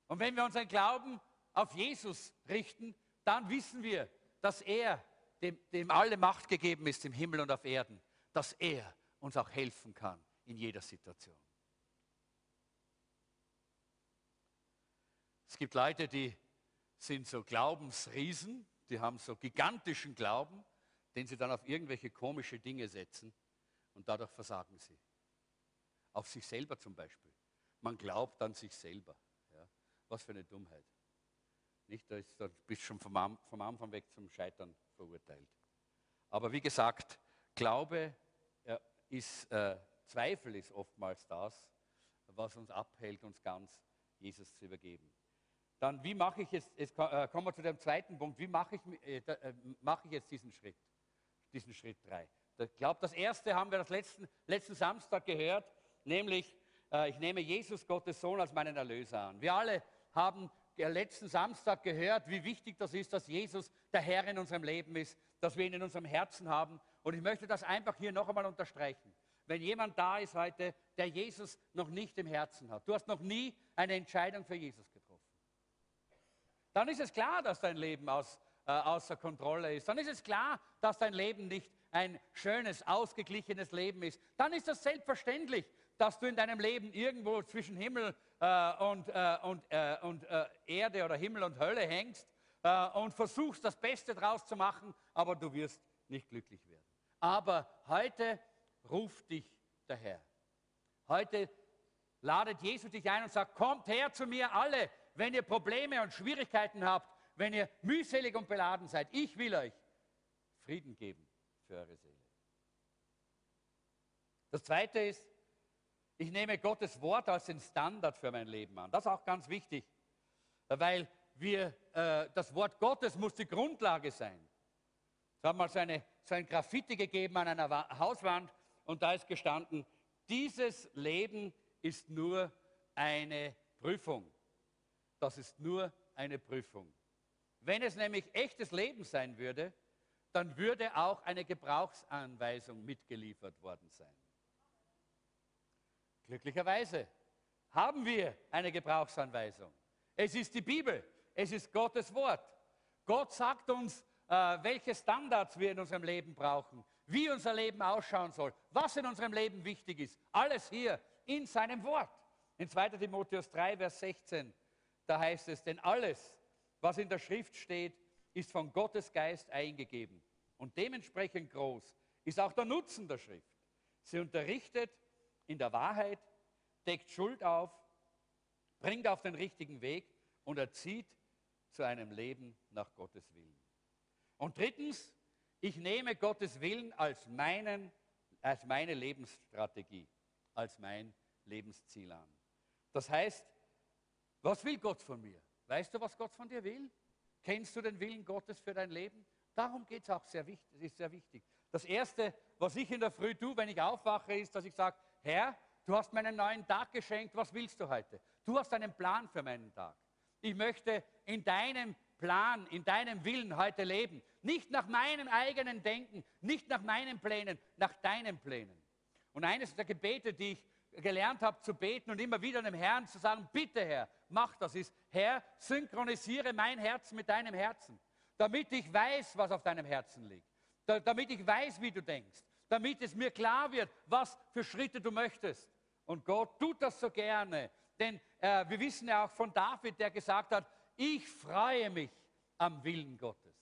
Und wenn wir unseren Glauben auf Jesus richten, dann wissen wir, dass er, dem, dem alle Macht gegeben ist im Himmel und auf Erden, dass er uns auch helfen kann in jeder Situation. Es gibt Leute, die sind so Glaubensriesen, die haben so gigantischen Glauben, den sie dann auf irgendwelche komische Dinge setzen und dadurch versagen sie. Auf sich selber zum Beispiel. Man glaubt an sich selber. Ja. Was für eine Dummheit. Nicht, da, ist, da bist du schon vom, vom Anfang weg zum Scheitern verurteilt. Aber wie gesagt, Glaube äh, ist, äh, Zweifel ist oftmals das, was uns abhält, uns ganz Jesus zu übergeben. Dann, wie mache ich jetzt, jetzt äh, kommen wir zu dem zweiten Punkt, wie mache ich, äh, äh, mache ich jetzt diesen Schritt, diesen Schritt drei? Ich glaube, das erste haben wir das letzten, letzten Samstag gehört, nämlich äh, ich nehme Jesus, Gottes Sohn, als meinen Erlöser an. Wir alle haben letzten Samstag gehört, wie wichtig das ist, dass Jesus der Herr in unserem Leben ist, dass wir ihn in unserem Herzen haben. Und ich möchte das einfach hier noch einmal unterstreichen. Wenn jemand da ist heute, der Jesus noch nicht im Herzen hat, du hast noch nie eine Entscheidung für Jesus getroffen, dann ist es klar, dass dein Leben aus, äh, außer Kontrolle ist. Dann ist es klar, dass dein Leben nicht ein schönes, ausgeglichenes Leben ist. Dann ist es selbstverständlich, dass du in deinem Leben irgendwo zwischen Himmel äh, und, äh, und, äh, und äh, Erde oder Himmel und Hölle hängst und versuchst das Beste draus zu machen, aber du wirst nicht glücklich werden. Aber heute ruft dich der Herr. Heute ladet Jesus dich ein und sagt, kommt her zu mir alle, wenn ihr Probleme und Schwierigkeiten habt, wenn ihr mühselig und beladen seid. Ich will euch Frieden geben für eure Seele. Das Zweite ist, ich nehme Gottes Wort als den Standard für mein Leben an. Das ist auch ganz wichtig, weil wir, äh, das Wort Gottes muss die Grundlage sein. Es hat mal so, eine, so ein Graffiti gegeben an einer Hauswand und da ist gestanden, dieses Leben ist nur eine Prüfung. Das ist nur eine Prüfung. Wenn es nämlich echtes Leben sein würde, dann würde auch eine Gebrauchsanweisung mitgeliefert worden sein. Glücklicherweise haben wir eine Gebrauchsanweisung. Es ist die Bibel, es ist Gottes Wort. Gott sagt uns, äh, welche Standards wir in unserem Leben brauchen, wie unser Leben ausschauen soll, was in unserem Leben wichtig ist. Alles hier in seinem Wort. In 2 Timotheus 3, Vers 16, da heißt es, denn alles, was in der Schrift steht, ist von Gottes Geist eingegeben. Und dementsprechend groß ist auch der Nutzen der Schrift. Sie unterrichtet, in der Wahrheit, deckt Schuld auf, bringt auf den richtigen Weg und erzieht zu einem Leben nach Gottes Willen. Und drittens, ich nehme Gottes Willen als, meinen, als meine Lebensstrategie, als mein Lebensziel an. Das heißt, was will Gott von mir? Weißt du, was Gott von dir will? Kennst du den Willen Gottes für dein Leben? Darum geht es auch sehr wichtig, ist sehr wichtig. Das Erste, was ich in der Früh tue, wenn ich aufwache, ist, dass ich sage, Herr, du hast mir einen neuen Tag geschenkt, was willst du heute? Du hast einen Plan für meinen Tag. Ich möchte in deinem Plan, in deinem Willen heute leben. Nicht nach meinem eigenen Denken, nicht nach meinen Plänen, nach deinen Plänen. Und eines der Gebete, die ich gelernt habe zu beten und immer wieder dem Herrn zu sagen, bitte Herr, mach das, ist, Herr, synchronisiere mein Herz mit deinem Herzen, damit ich weiß, was auf deinem Herzen liegt, da, damit ich weiß, wie du denkst, damit es mir klar wird, was für Schritte du möchtest. Und Gott tut das so gerne, denn äh, wir wissen ja auch von David, der gesagt hat, ich freue mich am Willen Gottes.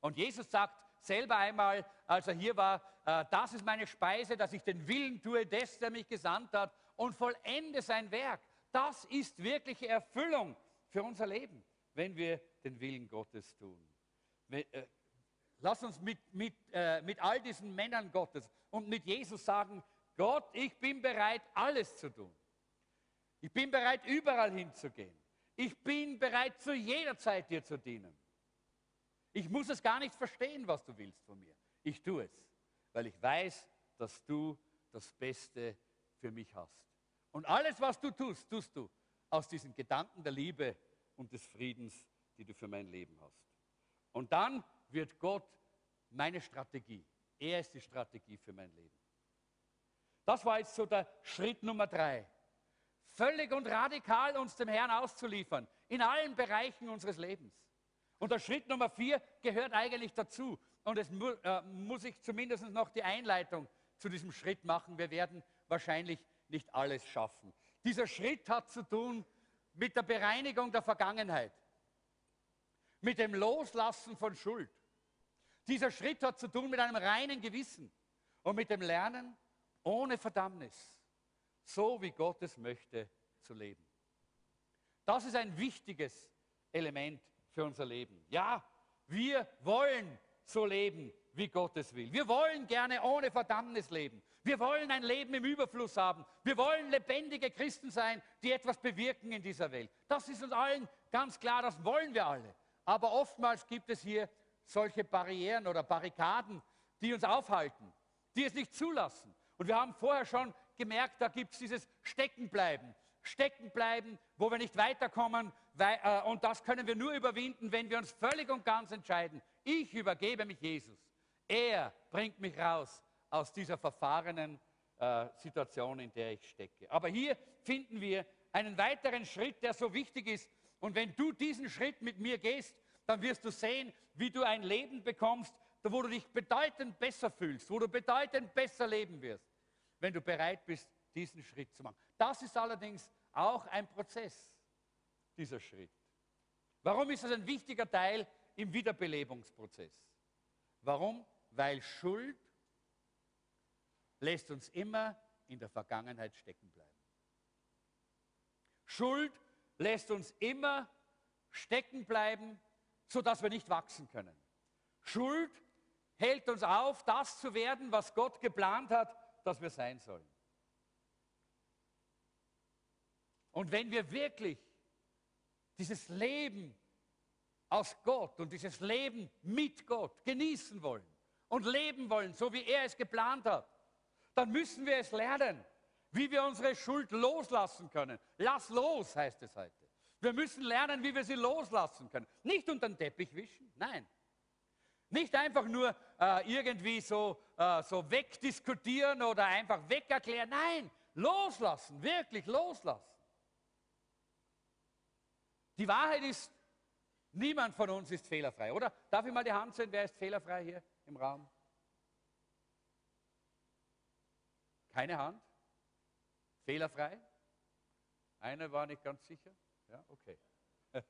Und Jesus sagt selber einmal, als er hier war, äh, das ist meine Speise, dass ich den Willen tue des, der mich gesandt hat und vollende sein Werk. Das ist wirkliche Erfüllung für unser Leben, wenn wir den Willen Gottes tun. Äh, lass uns mit, mit, äh, mit all diesen Männern Gottes und mit Jesus sagen, Gott, ich bin bereit, alles zu tun. Ich bin bereit, überall hinzugehen. Ich bin bereit, zu jeder Zeit dir zu dienen. Ich muss es gar nicht verstehen, was du willst von mir. Ich tue es, weil ich weiß, dass du das Beste für mich hast. Und alles, was du tust, tust du aus diesen Gedanken der Liebe und des Friedens, die du für mein Leben hast. Und dann wird Gott meine Strategie. Er ist die Strategie für mein Leben. Das war jetzt so der Schritt Nummer drei. Völlig und radikal uns dem Herrn auszuliefern, in allen Bereichen unseres Lebens. Und der Schritt Nummer vier gehört eigentlich dazu. Und es mu äh, muss ich zumindest noch die Einleitung zu diesem Schritt machen. Wir werden wahrscheinlich nicht alles schaffen. Dieser Schritt hat zu tun mit der Bereinigung der Vergangenheit. mit dem Loslassen von Schuld. Dieser Schritt hat zu tun mit einem reinen Gewissen und mit dem Lernen ohne Verdammnis, so wie Gott es möchte, zu leben. Das ist ein wichtiges Element für unser Leben. Ja, wir wollen so leben, wie Gott es will. Wir wollen gerne ohne Verdammnis leben. Wir wollen ein Leben im Überfluss haben. Wir wollen lebendige Christen sein, die etwas bewirken in dieser Welt. Das ist uns allen ganz klar, das wollen wir alle. Aber oftmals gibt es hier solche Barrieren oder Barrikaden, die uns aufhalten, die es nicht zulassen. Und wir haben vorher schon gemerkt, da gibt es dieses Steckenbleiben. Steckenbleiben, wo wir nicht weiterkommen. Weil, äh, und das können wir nur überwinden, wenn wir uns völlig und ganz entscheiden. Ich übergebe mich Jesus. Er bringt mich raus aus dieser verfahrenen äh, Situation, in der ich stecke. Aber hier finden wir einen weiteren Schritt, der so wichtig ist. Und wenn du diesen Schritt mit mir gehst, dann wirst du sehen, wie du ein Leben bekommst, wo du dich bedeutend besser fühlst, wo du bedeutend besser leben wirst, wenn du bereit bist, diesen Schritt zu machen. Das ist allerdings auch ein Prozess, dieser Schritt. Warum ist das ein wichtiger Teil im Wiederbelebungsprozess? Warum? Weil Schuld lässt uns immer in der Vergangenheit stecken bleiben. Schuld lässt uns immer stecken bleiben, sodass wir nicht wachsen können. Schuld hält uns auf, das zu werden, was Gott geplant hat, dass wir sein sollen. Und wenn wir wirklich dieses Leben aus Gott und dieses Leben mit Gott genießen wollen und leben wollen, so wie er es geplant hat, dann müssen wir es lernen, wie wir unsere Schuld loslassen können. Lass los, heißt es heute. Wir müssen lernen, wie wir sie loslassen können. Nicht unter den Teppich wischen, nein. Nicht einfach nur äh, irgendwie so, äh, so wegdiskutieren oder einfach wegerklären. Nein, loslassen, wirklich loslassen. Die Wahrheit ist, niemand von uns ist fehlerfrei, oder? Darf ich mal die Hand sehen, wer ist fehlerfrei hier im Raum? Keine Hand? Fehlerfrei? Eine war nicht ganz sicher? Ja, okay.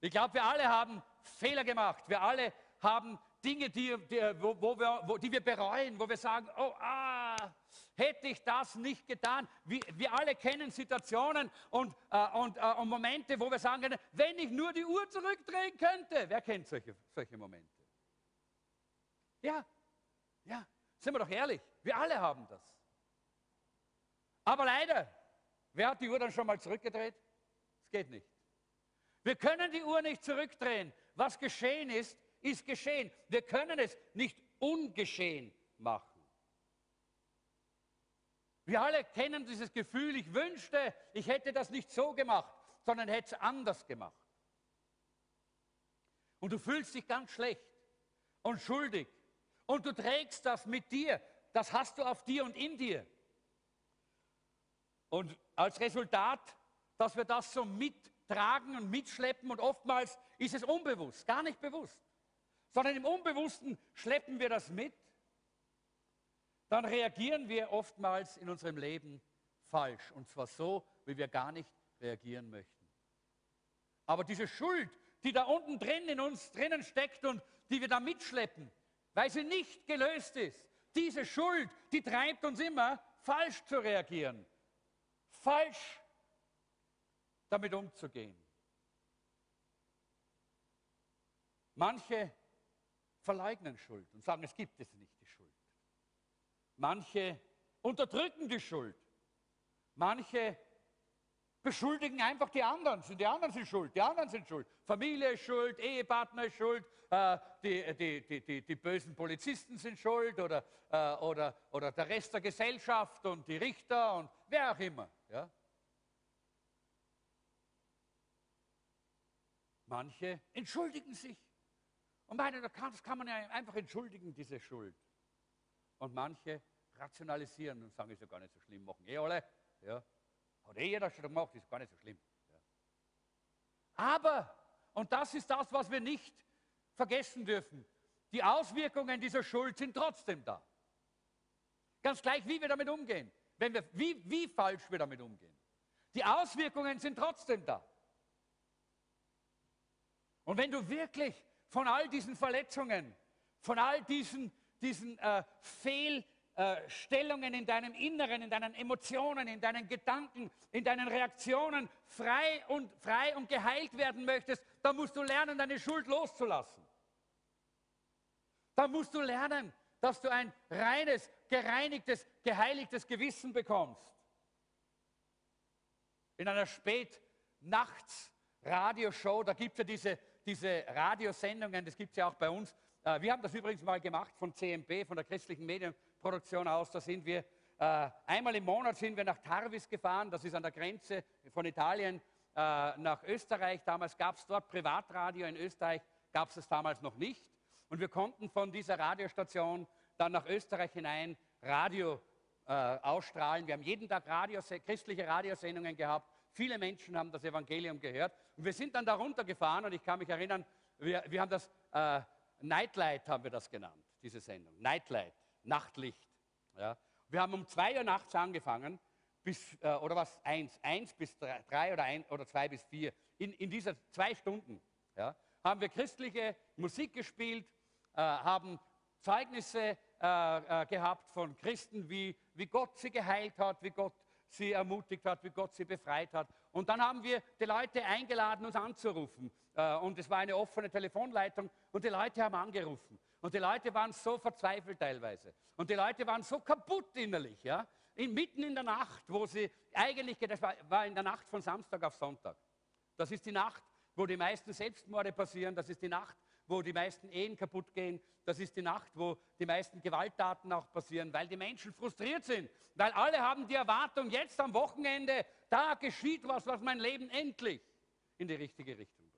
ich glaube, wir alle haben Fehler gemacht. Wir alle haben Dinge, die, die, wo, wo wir, wo, die wir bereuen, wo wir sagen, oh, ah, hätte ich das nicht getan. Wir, wir alle kennen Situationen und, äh, und, äh, und, Momente, wo wir sagen wenn ich nur die Uhr zurückdrehen könnte. Wer kennt solche, solche Momente? Ja, ja, sind wir doch ehrlich. Wir alle haben das. Aber leider, wer hat die Uhr dann schon mal zurückgedreht? Es geht nicht. Wir können die Uhr nicht zurückdrehen. Was geschehen ist, ist geschehen. Wir können es nicht ungeschehen machen. Wir alle kennen dieses Gefühl, ich wünschte, ich hätte das nicht so gemacht, sondern hätte es anders gemacht. Und du fühlst dich ganz schlecht und schuldig. Und du trägst das mit dir. Das hast du auf dir und in dir. Und als Resultat, dass wir das so mittragen und mitschleppen und oftmals ist es unbewusst, gar nicht bewusst, sondern im Unbewussten schleppen wir das mit, dann reagieren wir oftmals in unserem Leben falsch. Und zwar so, wie wir gar nicht reagieren möchten. Aber diese Schuld, die da unten drin in uns drinnen steckt und die wir da mitschleppen, weil sie nicht gelöst ist, diese Schuld, die treibt uns immer, falsch zu reagieren, falsch damit umzugehen. Manche verleugnen Schuld und sagen, es gibt es nicht, die Schuld. Manche unterdrücken die Schuld. Manche beschuldigen einfach die anderen. Die anderen sind schuld, die anderen sind schuld. Familie ist schuld, Ehepartner ist schuld, äh, die, die, die, die, bösen Polizisten sind schuld oder, äh, oder, oder der Rest der Gesellschaft und die Richter und wer auch immer. Ja? Manche entschuldigen sich und meinen, das kann man ja einfach entschuldigen, diese Schuld. Und manche rationalisieren und sagen, ist ja gar nicht so schlimm, machen eh alle. Ja. Hat eh jeder schon gemacht, ist gar nicht so schlimm. Ja. Aber, und das ist das, was wir nicht vergessen dürfen, die Auswirkungen dieser Schuld sind trotzdem da. Ganz gleich, wie wir damit umgehen, wenn wir, wie, wie falsch wir damit umgehen. Die Auswirkungen sind trotzdem da. Und wenn du wirklich von all diesen Verletzungen, von all diesen, diesen äh, Fehlstellungen in deinem Inneren, in deinen Emotionen, in deinen Gedanken, in deinen Reaktionen frei und, frei und geheilt werden möchtest, dann musst du lernen, deine Schuld loszulassen. Dann musst du lernen, dass du ein reines, gereinigtes, geheiligtes Gewissen bekommst. In einer Spät-Nachts-Radioshow, da gibt es ja diese, diese Radiosendungen, das gibt es ja auch bei uns. Äh, wir haben das übrigens mal gemacht von CMP, von der christlichen Medienproduktion aus. Da sind wir äh, einmal im Monat sind wir nach Tarvis gefahren, das ist an der Grenze von Italien äh, nach Österreich. Damals gab es dort Privatradio in Österreich, gab es es damals noch nicht. Und wir konnten von dieser Radiostation dann nach Österreich hinein Radio äh, ausstrahlen. Wir haben jeden Tag Radio, christliche Radiosendungen gehabt. Viele Menschen haben das Evangelium gehört. Und wir sind dann da runtergefahren und ich kann mich erinnern, wir, wir haben das äh, Nightlight, haben wir das genannt, diese Sendung. Nightlight, Nachtlicht. Ja. Wir haben um zwei Uhr nachts angefangen, bis, äh, oder was, eins, eins bis drei, drei oder, ein, oder zwei bis vier. In, in dieser zwei Stunden ja, haben wir christliche Musik gespielt, äh, haben Zeugnisse äh, äh, gehabt von Christen, wie, wie Gott sie geheilt hat, wie Gott sie ermutigt hat, wie Gott sie befreit hat. Und dann haben wir die Leute eingeladen, uns anzurufen. Äh, und es war eine offene Telefonleitung und die Leute haben angerufen. Und die Leute waren so verzweifelt teilweise. Und die Leute waren so kaputt innerlich, ja. Mitten in der Nacht, wo sie eigentlich, das war, war in der Nacht von Samstag auf Sonntag. Das ist die Nacht, wo die meisten Selbstmorde passieren. Das ist die Nacht, wo die meisten Ehen kaputt gehen. Das ist die Nacht, wo die meisten Gewalttaten auch passieren, weil die Menschen frustriert sind. Weil alle haben die Erwartung, jetzt am Wochenende, da geschieht was, was mein Leben endlich in die richtige Richtung bringt.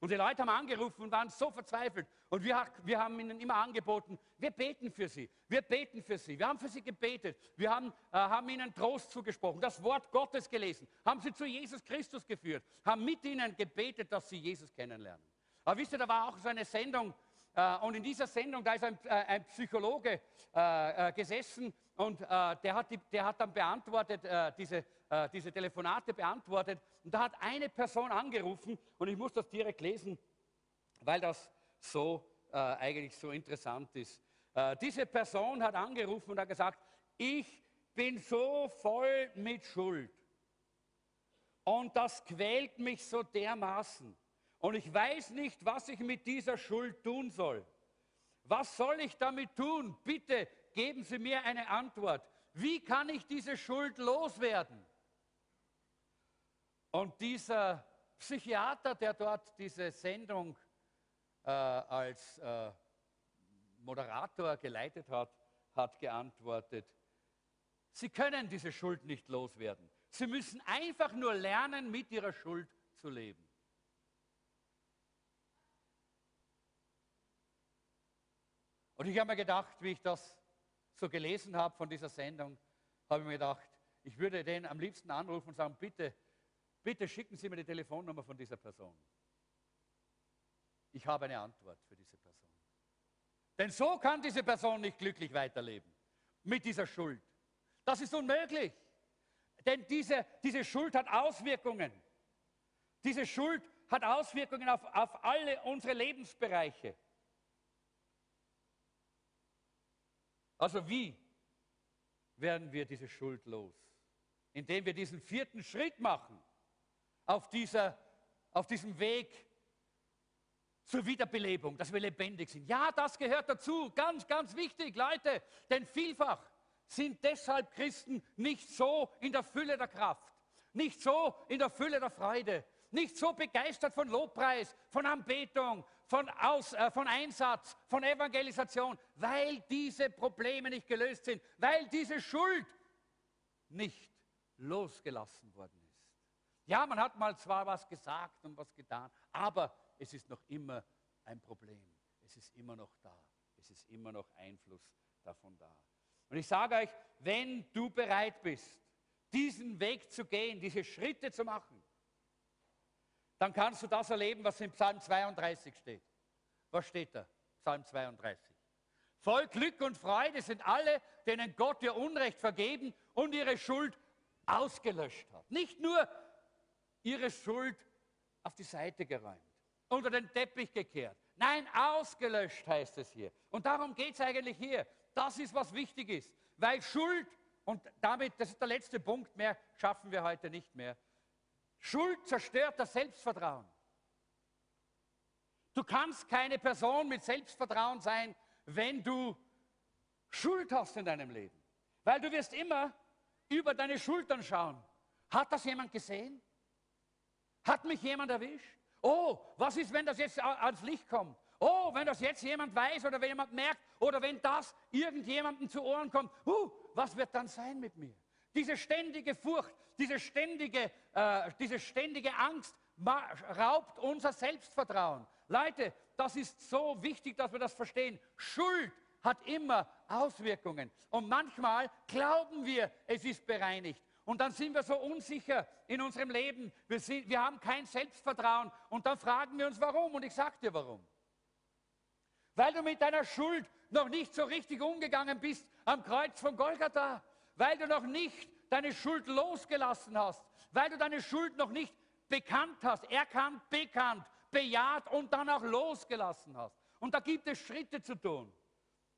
Und die Leute haben angerufen und waren so verzweifelt. Und wir, wir haben ihnen immer angeboten, wir beten für sie. Wir beten für sie. Wir haben für sie gebetet. Wir haben, äh, haben ihnen Trost zugesprochen, das Wort Gottes gelesen, haben sie zu Jesus Christus geführt, haben mit ihnen gebetet, dass sie Jesus kennenlernen. Aber wisst ihr, da war auch so eine Sendung, äh, und in dieser Sendung, da ist ein, äh, ein Psychologe äh, äh gesessen und äh, der hat, die, der, hat dann beantwortet, äh, diese, diese Telefonate beantwortet. Und da hat eine Person angerufen, und ich muss das direkt lesen, weil das so eigentlich so interessant ist. diese Person hat angerufen und hat gesagt, ich bin so voll mit Schuld. Und das quält mich so dermaßen. Und ich weiß nicht, was ich mit dieser Schuld tun soll. Was soll ich damit tun? Bitte geben Sie mir eine Antwort. Wie kann ich diese Schuld loswerden? Und dieser Psychiater, der dort diese Sendung äh, als äh, Moderator geleitet hat, hat geantwortet, Sie können diese Schuld nicht loswerden. Sie müssen einfach nur lernen, mit Ihrer Schuld zu leben. Und ich habe mir gedacht, wie ich das so gelesen habe von dieser Sendung, habe ich mir gedacht, ich würde den am liebsten anrufen und sagen, bitte, bitte schicken Sie mir die Telefonnummer von dieser Person. Ich habe eine Antwort für diese Person. Denn so kann diese Person nicht glücklich weiterleben mit dieser Schuld. Das ist unmöglich. Denn diese, diese Schuld hat Auswirkungen. Diese Schuld hat Auswirkungen auf, auf alle unsere Lebensbereiche. Also wie werden wir diese Schuld los? Indem wir diesen vierten Schritt machen auf, dieser, auf diesem Weg zur Wiederbelebung, dass wir lebendig sind. Ja, das gehört dazu, ganz, ganz wichtig, Leute, denn vielfach sind deshalb Christen nicht so in der Fülle der Kraft, nicht so in der Fülle der Freude, nicht so begeistert von Lobpreis, von Anbetung, von, Aus, äh, von Einsatz, von Evangelisation, weil diese Probleme nicht gelöst sind, weil diese Schuld nicht losgelassen worden ist. Ja, man hat mal zwar was gesagt und was getan, aber es ist noch immer ein Problem. Es ist immer noch da. Es ist immer noch Einfluss davon da. Und ich sage euch, wenn du bereit bist, diesen Weg zu gehen, diese Schritte zu machen, dann kannst du das erleben, was im Psalm 32 steht. Was steht da? Psalm 32. Voll Glück und Freude sind alle, denen Gott ihr Unrecht vergeben und ihre Schuld ausgelöscht hat. Nicht nur ihre Schuld auf die Seite geräumt. unter den Teppich gekehrt. Nein, ausgelöscht heißt es hier. Und darum geht es eigentlich hier. Das ist, was wichtig ist. Weil Schuld, und damit, das ist der letzte Punkt, mehr schaffen wir heute nicht mehr. Schuld zerstört das Selbstvertrauen. Du kannst keine Person mit Selbstvertrauen sein, wenn du Schuld hast in deinem Leben. Weil du wirst immer über deine Schultern schauen. Hat das jemand gesehen? Hat mich jemand erwischt? Oh, was ist, wenn das jetzt ans Licht kommt? Oh, wenn das jetzt jemand weiß oder wenn jemand merkt oder wenn das irgendjemandem zu Ohren kommt, uh, was wird dann sein mit mir? Diese ständige Furcht, diese ständige, äh, diese ständige Angst raubt unser Selbstvertrauen. Leute, das ist so wichtig, dass wir das verstehen. Schuld hat immer Auswirkungen. Und manchmal glauben wir, es ist bereinigt. Und dann sind wir so unsicher in unserem Leben. Wir, sind, wir haben kein Selbstvertrauen. Und dann fragen wir uns, warum. Und ich sage dir warum. Weil du mit deiner Schuld noch nicht so richtig umgegangen bist am Kreuz von Golgatha. Weil du noch nicht deine Schuld losgelassen hast. Weil du deine Schuld noch nicht bekannt hast, erkannt, bekannt, bejaht und dann auch losgelassen hast. Und da gibt es Schritte zu tun.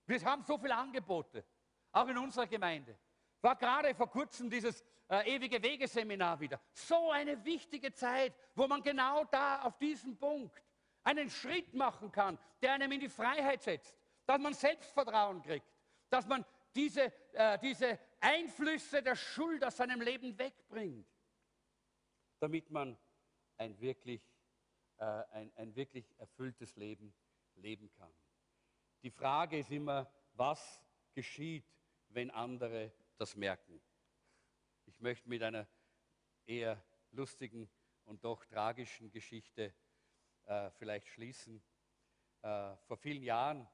Wir haben so viele Angebote, auch in unserer Gemeinde. War gerade vor kurzem dieses äh, ewige Wegeseminar wieder. So eine wichtige Zeit, wo man genau da auf diesem Punkt einen Schritt machen kann, der einem in die Freiheit setzt, dass man Selbstvertrauen kriegt, dass man diese, äh, diese Einflüsse der Schuld aus seinem Leben wegbringt, damit man ein wirklich, äh, ein, ein wirklich erfülltes Leben leben kann. Die Frage ist immer, was geschieht, wenn andere das merken? Ich möchte mit einer eher lustigen und doch tragischen Geschichte äh, vielleicht schließen. Äh, vor vielen Jahren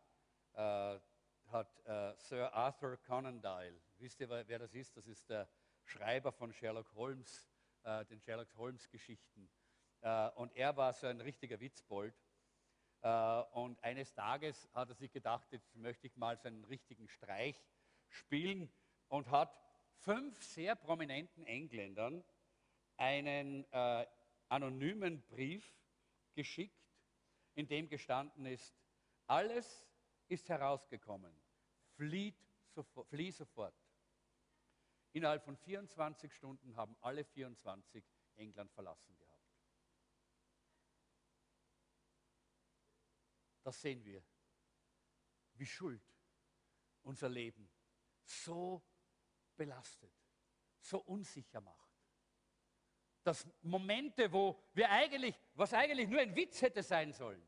äh, hat äh, Sir Arthur Conan Doyle, wisst ihr, wer das ist? Das ist der Schreiber von Sherlock Holmes, äh, den Sherlock Holmes Geschichten. Äh, und er war so ein richtiger Witzbold. und eines Tages hat er sich gedacht, jetzt möchte ich mal so einen richtigen Streich spielen und hat fünf sehr prominenten Engländern einen äh, anonymen Brief geschickt, in dem gestanden ist, alles ist herausgekommen, flieht sofort, flieh sofort. Innerhalb von 24 Stunden haben alle 24 England verlassen gehabt. Das sehen wir, wie Schuld unser Leben so belastet, so unsicher macht. Dass Momente, wo wir eigentlich, was eigentlich nur ein Witz hätte sein sollen,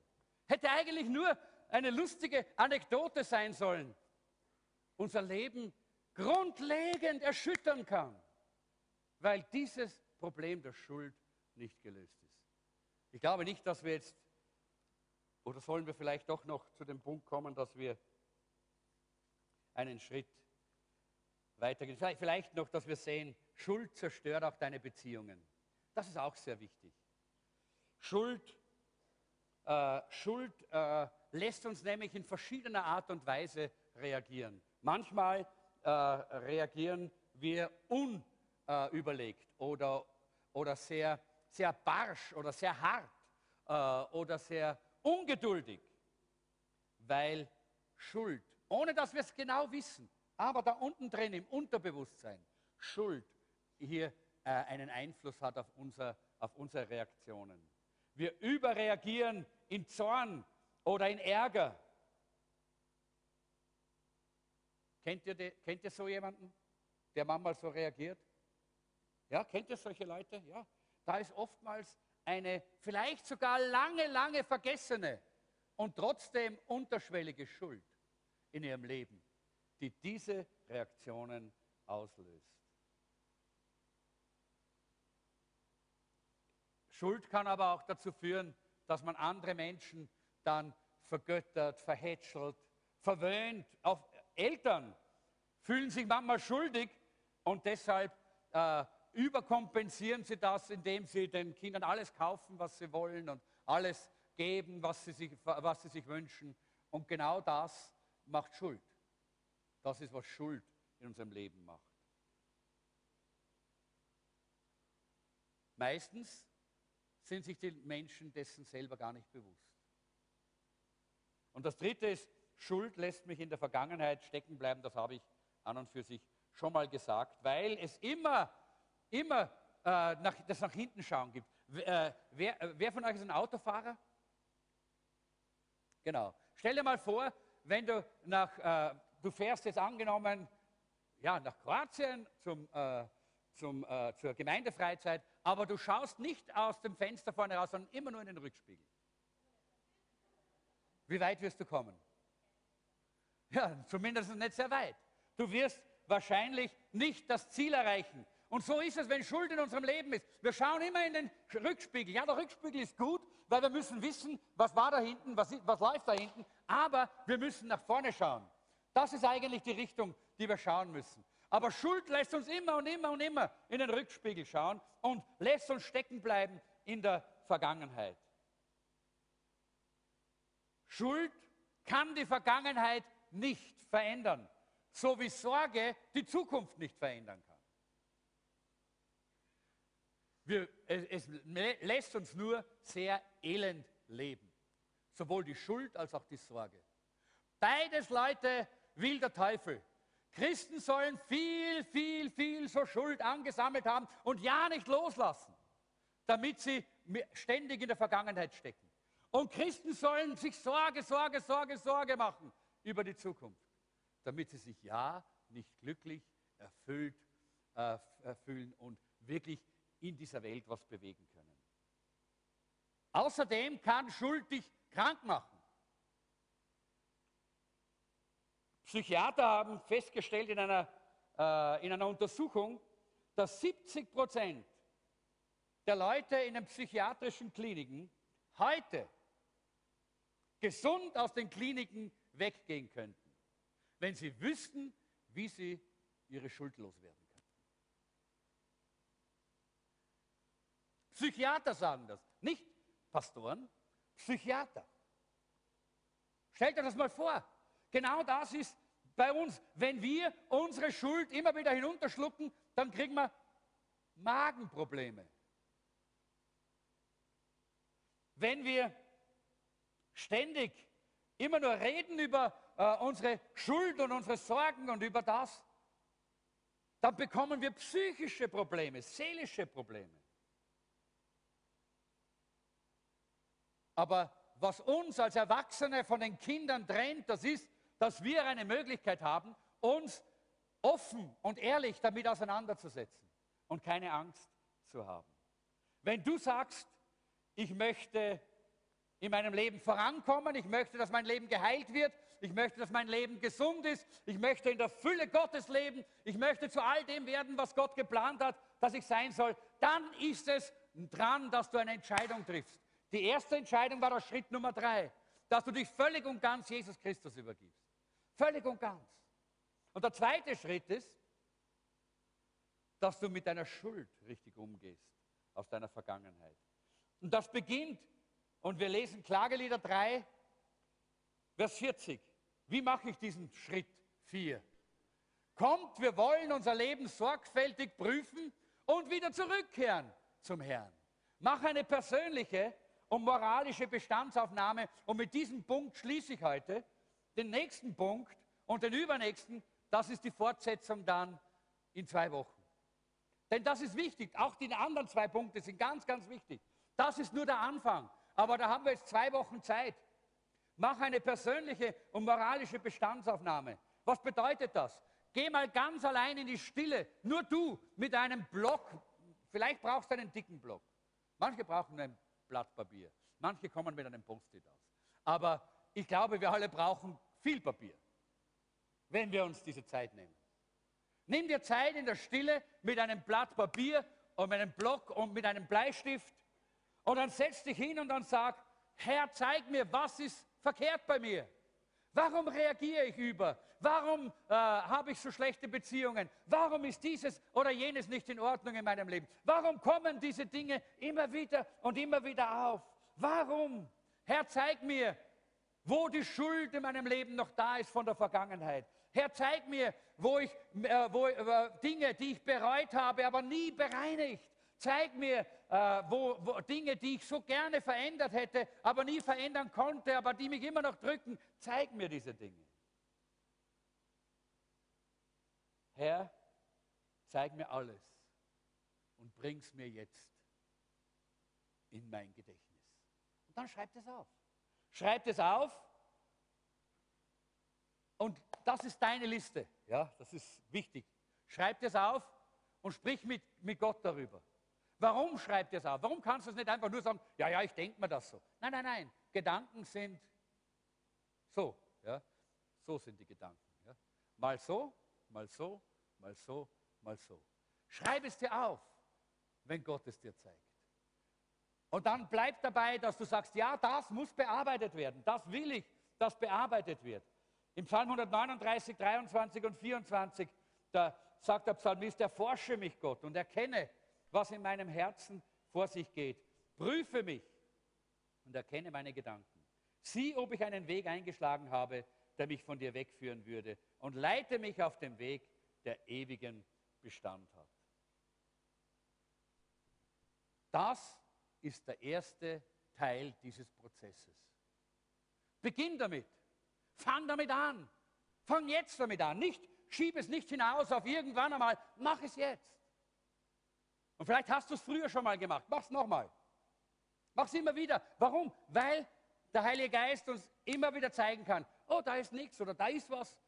hätte eigentlich nur eine lustige Anekdote sein sollen, unser Leben grundlegend erschüttern kann, weil dieses Problem der Schuld nicht gelöst ist. Ich glaube nicht, dass wir jetzt, oder sollen wir vielleicht doch noch zu dem Punkt kommen, dass wir einen Schritt weitergehen. Vielleicht noch, dass wir sehen, Schuld zerstört auch deine Beziehungen. Das ist auch sehr wichtig. Schuld, äh, Schuld äh, lässt uns nämlich in verschiedener Art und Weise reagieren. Manchmal äh, reagieren wir unüberlegt oder, oder sehr, sehr barsch oder sehr hart äh, oder sehr ungeduldig, weil Schuld, ohne dass wir es genau wissen, aber da unten drin im Unterbewusstsein Schuld hier äh, einen Einfluss hat auf, unser, auf unsere Reaktionen. Wir überreagieren in Zorn oder in Ärger. Kennt ihr, die, kennt ihr so jemanden, der manchmal so reagiert? Ja, kennt ihr solche Leute? Ja, da ist oftmals eine vielleicht sogar lange, lange vergessene und trotzdem unterschwellige Schuld in ihrem Leben die diese Reaktionen auslöst. Schuld kann aber auch dazu führen, dass man andere Menschen dann vergöttert, verhätschelt, verwöhnt. Auch Eltern fühlen sich manchmal schuldig und deshalb äh, überkompensieren sie das, indem sie den Kindern alles kaufen, was sie wollen und alles geben, was sie sich, was sie sich wünschen. Und genau das macht Schuld. Das ist, was Schuld in unserem Leben macht. Meistens sind sich die Menschen dessen selber gar nicht bewusst. Und das Dritte ist, Schuld lässt mich in der Vergangenheit stecken bleiben. Das habe ich an und für sich schon mal gesagt, weil es immer, immer äh, nach, das nach hinten schauen gibt. Äh, wer, äh, wer von euch ist ein Autofahrer? Genau. Stell dir mal vor, wenn du nach, äh, du fährst jetzt angenommen, ja, nach Kroatien zum, äh, zum, äh, zur Gemeindefreizeit, aber du schaust nicht aus dem Fenster vorne raus, sondern immer nur in den Rückspiegel. Wie weit wirst du kommen? Ja, zumindest nicht sehr weit. Du wirst wahrscheinlich nicht das Ziel erreichen. Und so ist es, wenn Schuld in unserem Leben ist. Wir schauen immer in den Rückspiegel. Ja, der Rückspiegel ist gut, weil wir müssen wissen, was war da hinten, was, was läuft da hinten. Aber wir müssen nach vorne schauen. Das ist eigentlich die Richtung, die wir schauen müssen. Aber Schuld lässt uns immer und immer und immer in den Rückspiegel schauen und lässt uns stecken bleiben in der Vergangenheit. Schuld kann die Vergangenheit nicht verändern, so wie Sorge die Zukunft nicht verändern kann. Wir, es, es lässt uns nur sehr elend leben. Sowohl die Schuld als auch die Sorge. Beides, Leute, will der Teufel. Christen sollen viel, viel, viel so Schuld angesammelt haben und ja nicht loslassen, damit sie ständig in der Vergangenheit stecken. Und Christen sollen sich Sorge, Sorge, Sorge, Sorge machen über die Zukunft, damit sie sich ja nicht glücklich, erfüllt äh, fühlen und wirklich in dieser Welt was bewegen können. Außerdem kann Schuld dich krank machen. Psychiater haben festgestellt in einer, äh, in einer Untersuchung, dass 70 Prozent der Leute in den psychiatrischen Kliniken heute gesund aus den Kliniken weggehen könnten, wenn sie wüssten, wie sie ihre Schuld loswerden. Psychiater sagen das, nicht Pastoren, Psychiater. Stellt euch das mal vor. Genau das ist bei uns. Wenn wir unsere Schuld immer wieder hinunterschlucken, dann kriegen wir Magenprobleme. Wenn wir ständig immer nur reden über äh, unsere Schuld und unsere Sorgen und über das, dann bekommen wir psychische Probleme, seelische Probleme. Aber was uns als Erwachsene von den Kindern trennt, das ist, dass wir eine Möglichkeit haben, uns offen und ehrlich damit auseinanderzusetzen und keine Angst zu haben. Wenn du sagst, ich möchte in meinem Leben vorankommen, ich möchte, dass mein Leben geheilt wird, ich möchte, dass mein Leben gesund ist, ich möchte in der Fülle Gottes leben, ich möchte zu all dem werden, was Gott geplant hat, dass ich sein soll, dann ist es dran, dass du eine Entscheidung triffst. Die erste Entscheidung war der Schritt Nummer drei, dass du dich völlig und ganz Jesus Christus übergibst. Völlig und ganz. Und der zweite Schritt ist, dass du mit deiner Schuld richtig umgehst aus deiner Vergangenheit. Und das beginnt, und wir lesen Klagelieder 3, Vers 40. Wie mache ich diesen Schritt 4? Kommt, wir wollen unser Leben sorgfältig prüfen und wieder zurückkehren zum Herrn. Mach eine persönliche und moralische Bestandsaufnahme. Und mit diesem Punkt schließe ich heute. Den nächsten Punkt und den übernächsten, das ist die Fortsetzung dann in zwei Wochen. Denn das ist wichtig. Auch die anderen zwei Punkte sind ganz, ganz wichtig. Das ist nur der Anfang. Aber da haben wir jetzt zwei Wochen Zeit. Mach eine persönliche und moralische Bestandsaufnahme. Was bedeutet das? Geh mal ganz allein in die Stille, nur du mit einem Block. Vielleicht brauchst du einen dicken Block. Manche brauchen einen Blatt Papier. Manche kommen mit einem Post-it aus. Aber ich glaube, wir alle brauchen viel Papier, wenn wir uns diese Zeit nehmen. Nimm dir Zeit in der Stille mit einem Blatt Papier und mit einem Block und mit einem Bleistift und dann setz dich hin und dann sag, Herr, zeig mir, was ist verkehrt bei mir. Warum reagiere ich über? Warum äh, habe ich so schlechte Beziehungen? Warum ist dieses oder jenes nicht in Ordnung in meinem Leben? Warum kommen diese Dinge immer wieder und immer wieder auf? Warum? Herr, zeig mir, wo die Schuld in meinem Leben noch da ist von der Vergangenheit. Herr, zeig mir, wo ich äh, wo, äh, Dinge, die ich bereut habe, aber nie bereinigt. Zeig mir äh, wo, wo Dinge, die ich so gerne verändert hätte, aber nie verändern konnte, aber die mich immer noch drücken. Zeig mir diese Dinge. Herr, zeig mir alles und bring's mir jetzt in mein Gedächtnis. Und dann schreibt es auf. Schreibt es auf und das ist deine Liste. Ja, das ist wichtig. Schreib es auf und sprich mit, mit Gott darüber. Warum schreibt es auf? Warum kannst du es nicht einfach nur sagen, ja, ja, ich denke mir das so? Nein, nein, nein. Gedanken sind so. Ja? So sind die Gedanken. Ja? Mal so, mal so, mal so, mal so. Schreib es dir auf, wenn Gott es dir zeigt. Und dann bleib dabei, dass du sagst, ja, das muss bearbeitet werden. Das will ich, dass bearbeitet wird. Im Psalm 139, 23 und 24, da sagt der Psalmist, erforsche mich Gott und erkenne, was in meinem Herzen vor sich geht. Prüfe mich und erkenne meine Gedanken. Sieh, ob ich einen Weg eingeschlagen habe, der mich von dir wegführen würde und leite mich auf dem Weg, der ewigen Bestand hat. Das ist der erste Teil dieses Prozesses. Beginn damit. Fang damit an. Fang jetzt damit an. Nicht, schieb es nicht hinaus auf irgendwann einmal. Mach es jetzt. Und vielleicht hast du es früher schon mal gemacht. Mach es nochmal. Mach es immer wieder. Warum? Weil der Heilige Geist uns immer wieder zeigen kann, oh, da ist nichts oder da ist was,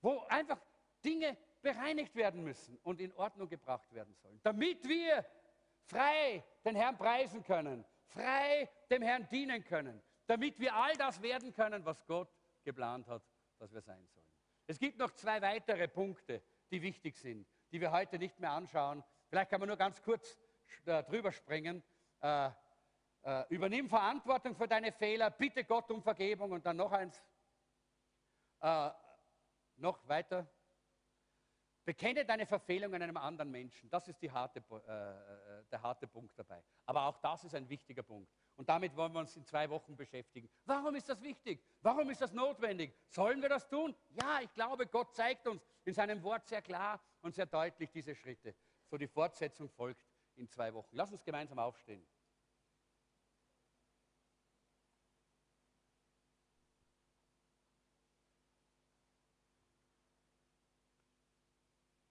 wo einfach Dinge bereinigt werden müssen und in Ordnung gebracht werden sollen, damit wir frei den Herrn preisen können, frei dem Herrn dienen können, damit wir all das werden können, was Gott geplant hat, dass wir sein sollen. Es gibt noch zwei weitere Punkte, die wichtig sind, die wir heute nicht mehr anschauen. Vielleicht kann man nur ganz kurz drüber springen. Äh, äh, übernimm Verantwortung für deine Fehler, bitte Gott um Vergebung und dann noch eins. Äh, noch weiter. Bekenne deine Verfehlungen einem anderen Menschen. Das ist harte, äh, äh, der harte Punkt dabei. Aber auch das ist ein wichtiger Punkt. Und damit wollen wir uns in zwei Wochen beschäftigen. Warum ist das wichtig? Warum ist das notwendig? Sollen wir das tun? Ja, ich glaube, Gott zeigt uns in seinem Wort sehr klar und sehr deutlich diese Schritte. So die Fortsetzung folgt in zwei Wochen. Lass uns gemeinsam aufstehen.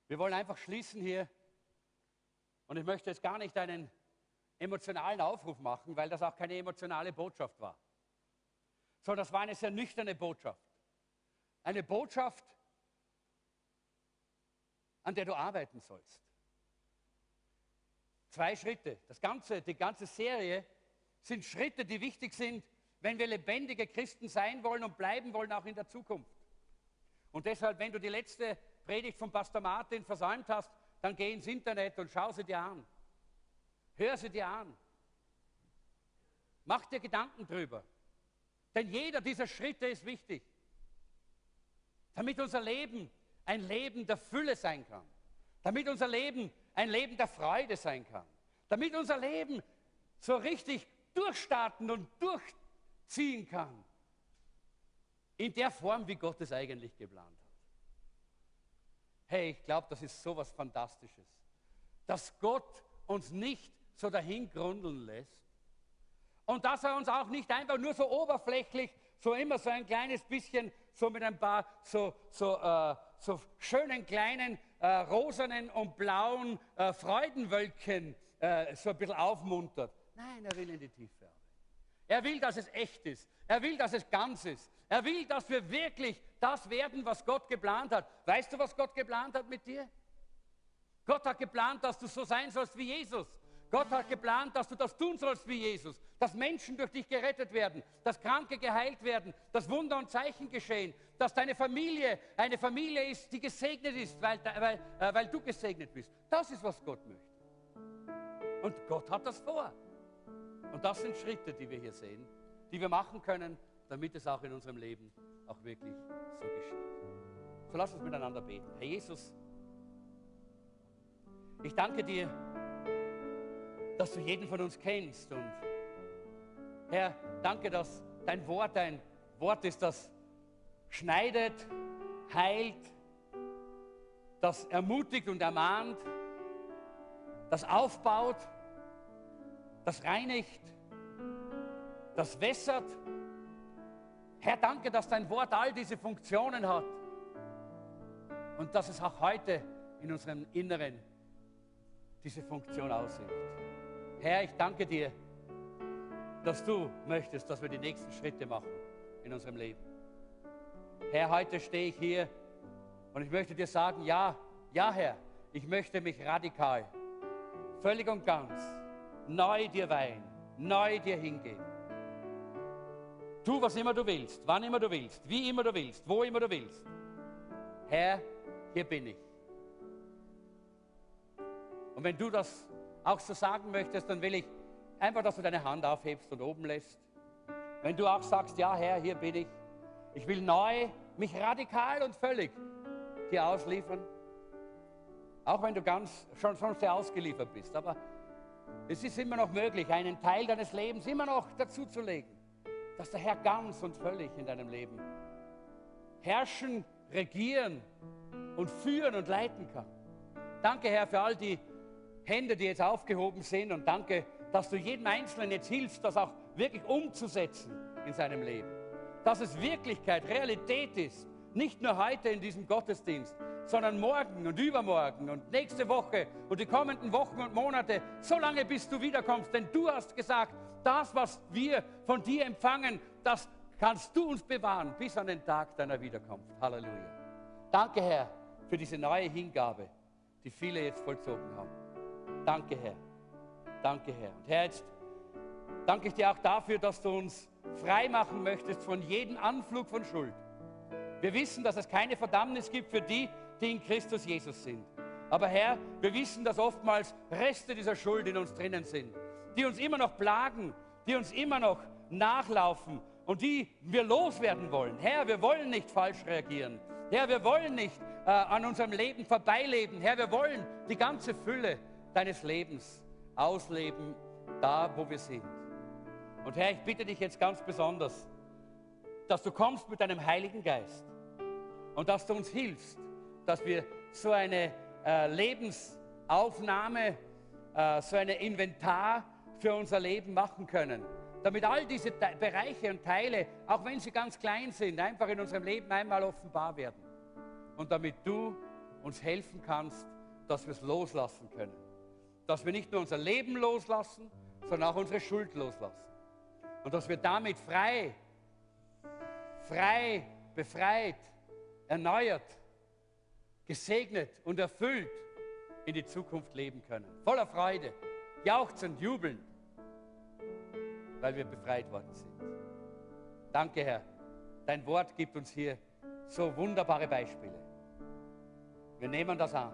Wir wollen einfach schließen hier. Und ich möchte jetzt gar nicht einen emotionalen Aufruf machen, weil das auch keine emotionale Botschaft war. Sondern das war eine sehr nüchterne Botschaft. Eine Botschaft, an der du arbeiten sollst. Zwei Schritte. Das ganze, die ganze Serie sind Schritte, die wichtig sind, wenn wir lebendige Christen sein wollen und bleiben wollen, auch in der Zukunft. Und deshalb, wenn du die letzte Predigt von Pastor Martin versäumt hast, dann geh ins Internet und schau sie dir an. Hör sie dir an. Mach dir Gedanken drüber. Denn jeder dieser Schritte ist wichtig, damit unser Leben ein Leben der Fülle sein kann. Damit unser Leben ein Leben der Freude sein kann. Damit unser Leben so richtig durchstarten und durchziehen kann. In der Form, wie Gott es eigentlich geplant hat. Hey, ich glaube, das ist so was Fantastisches. Dass Gott uns nicht so dahin grundeln lässt. Und dass er uns auch nicht einfach nur so oberflächlich, so immer so ein kleines bisschen, so mit ein paar so, so, äh, so schönen kleinen äh, rosanen und blauen äh, Freudenwölkchen äh, so ein bisschen aufmuntert. Nein, er will in die Tiefe. Er will, dass es echt ist. Er will, dass es ganz ist. Er will, dass wir wirklich das werden, was Gott geplant hat. Weißt du, was Gott geplant hat mit dir? Gott hat geplant, dass du so sein sollst wie Jesus. Gott hat geplant, dass du das tun sollst wie Jesus, dass Menschen durch dich gerettet werden, dass Kranke geheilt werden, dass Wunder und Zeichen geschehen, dass deine Familie eine Familie ist, die gesegnet ist, weil, weil, äh, weil du gesegnet bist. Das ist, was Gott möchte. Und Gott hat das vor. Und das sind Schritte, die wir hier sehen, die wir machen können, damit es auch in unserem Leben auch wirklich so geschieht. So lass uns miteinander beten. Herr Jesus, ich danke dir, dass du jeden von uns kennst. Und Herr, danke, dass dein Wort ein Wort ist, das schneidet, heilt, das ermutigt und ermahnt, das aufbaut das reinigt, das wässert. Herr, danke, dass dein Wort all diese Funktionen hat und dass es auch heute in unserem Inneren diese Funktion ausübt. Herr, ich danke dir, dass du möchtest, dass wir die nächsten Schritte machen in unserem Leben. Herr, heute stehe ich hier und ich möchte dir sagen, ja, ja Herr, ich möchte mich radikal, völlig und ganz, neu dir weihen, neu dir hingeben. Tu, was immer du willst, wann immer du willst, wie immer du willst, wo immer du willst. Herr, hier bin ich. Und wenn du das auch so sagen möchtest, dann will ich einfach, dass du deine Hand aufhebst und oben lässt. Wenn du auch sagst, ja Herr, hier bin ich. Ich will neu, mich radikal und völlig dir ausliefern. Auch wenn du ganz schon, schon sehr ausgeliefert bist. Aber es ist immer noch möglich, einen Teil deines Lebens immer noch dazuzulegen, dass der Herr ganz und völlig in deinem Leben herrschen, regieren und führen und leiten kann. Danke, Herr, für all die Hände, die jetzt aufgehoben sind und danke, dass du jedem Einzelnen jetzt hilfst, das auch wirklich umzusetzen in seinem Leben. Dass es Wirklichkeit, Realität ist. Nicht nur heute in diesem Gottesdienst, sondern morgen und übermorgen und nächste Woche und die kommenden Wochen und Monate, so lange bis du wiederkommst. Denn du hast gesagt, das, was wir von dir empfangen, das kannst du uns bewahren bis an den Tag deiner Wiederkunft. Halleluja. Danke, Herr, für diese neue Hingabe, die viele jetzt vollzogen haben. Danke, Herr. Danke, Herr. Und Herr, jetzt danke ich dir auch dafür, dass du uns frei machen möchtest von jedem Anflug von Schuld. Wir wissen, dass es keine Verdammnis gibt für die, die in Christus Jesus sind. Aber Herr, wir wissen, dass oftmals Reste dieser Schuld in uns drinnen sind, die uns immer noch plagen, die uns immer noch nachlaufen und die wir loswerden wollen. Herr, wir wollen nicht falsch reagieren. Herr, wir wollen nicht äh, an unserem Leben vorbeileben. Herr, wir wollen die ganze Fülle deines Lebens ausleben, da wo wir sind. Und Herr, ich bitte dich jetzt ganz besonders, dass du kommst mit deinem Heiligen Geist und dass du uns hilfst, dass wir so eine äh, Lebensaufnahme, äh, so ein Inventar für unser Leben machen können. Damit all diese Te Bereiche und Teile, auch wenn sie ganz klein sind, einfach in unserem Leben einmal offenbar werden. Und damit du uns helfen kannst, dass wir es loslassen können. Dass wir nicht nur unser Leben loslassen, sondern auch unsere Schuld loslassen. Und dass wir damit frei, frei, befreit, erneuert, gesegnet und erfüllt in die Zukunft leben können. Voller Freude, jauchzend, jubelnd, weil wir befreit worden sind. Danke, Herr. Dein Wort gibt uns hier so wunderbare Beispiele. Wir nehmen das an.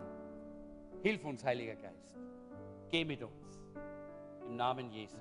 Hilf uns, Heiliger Geist. Geh mit uns. Im Namen Jesu.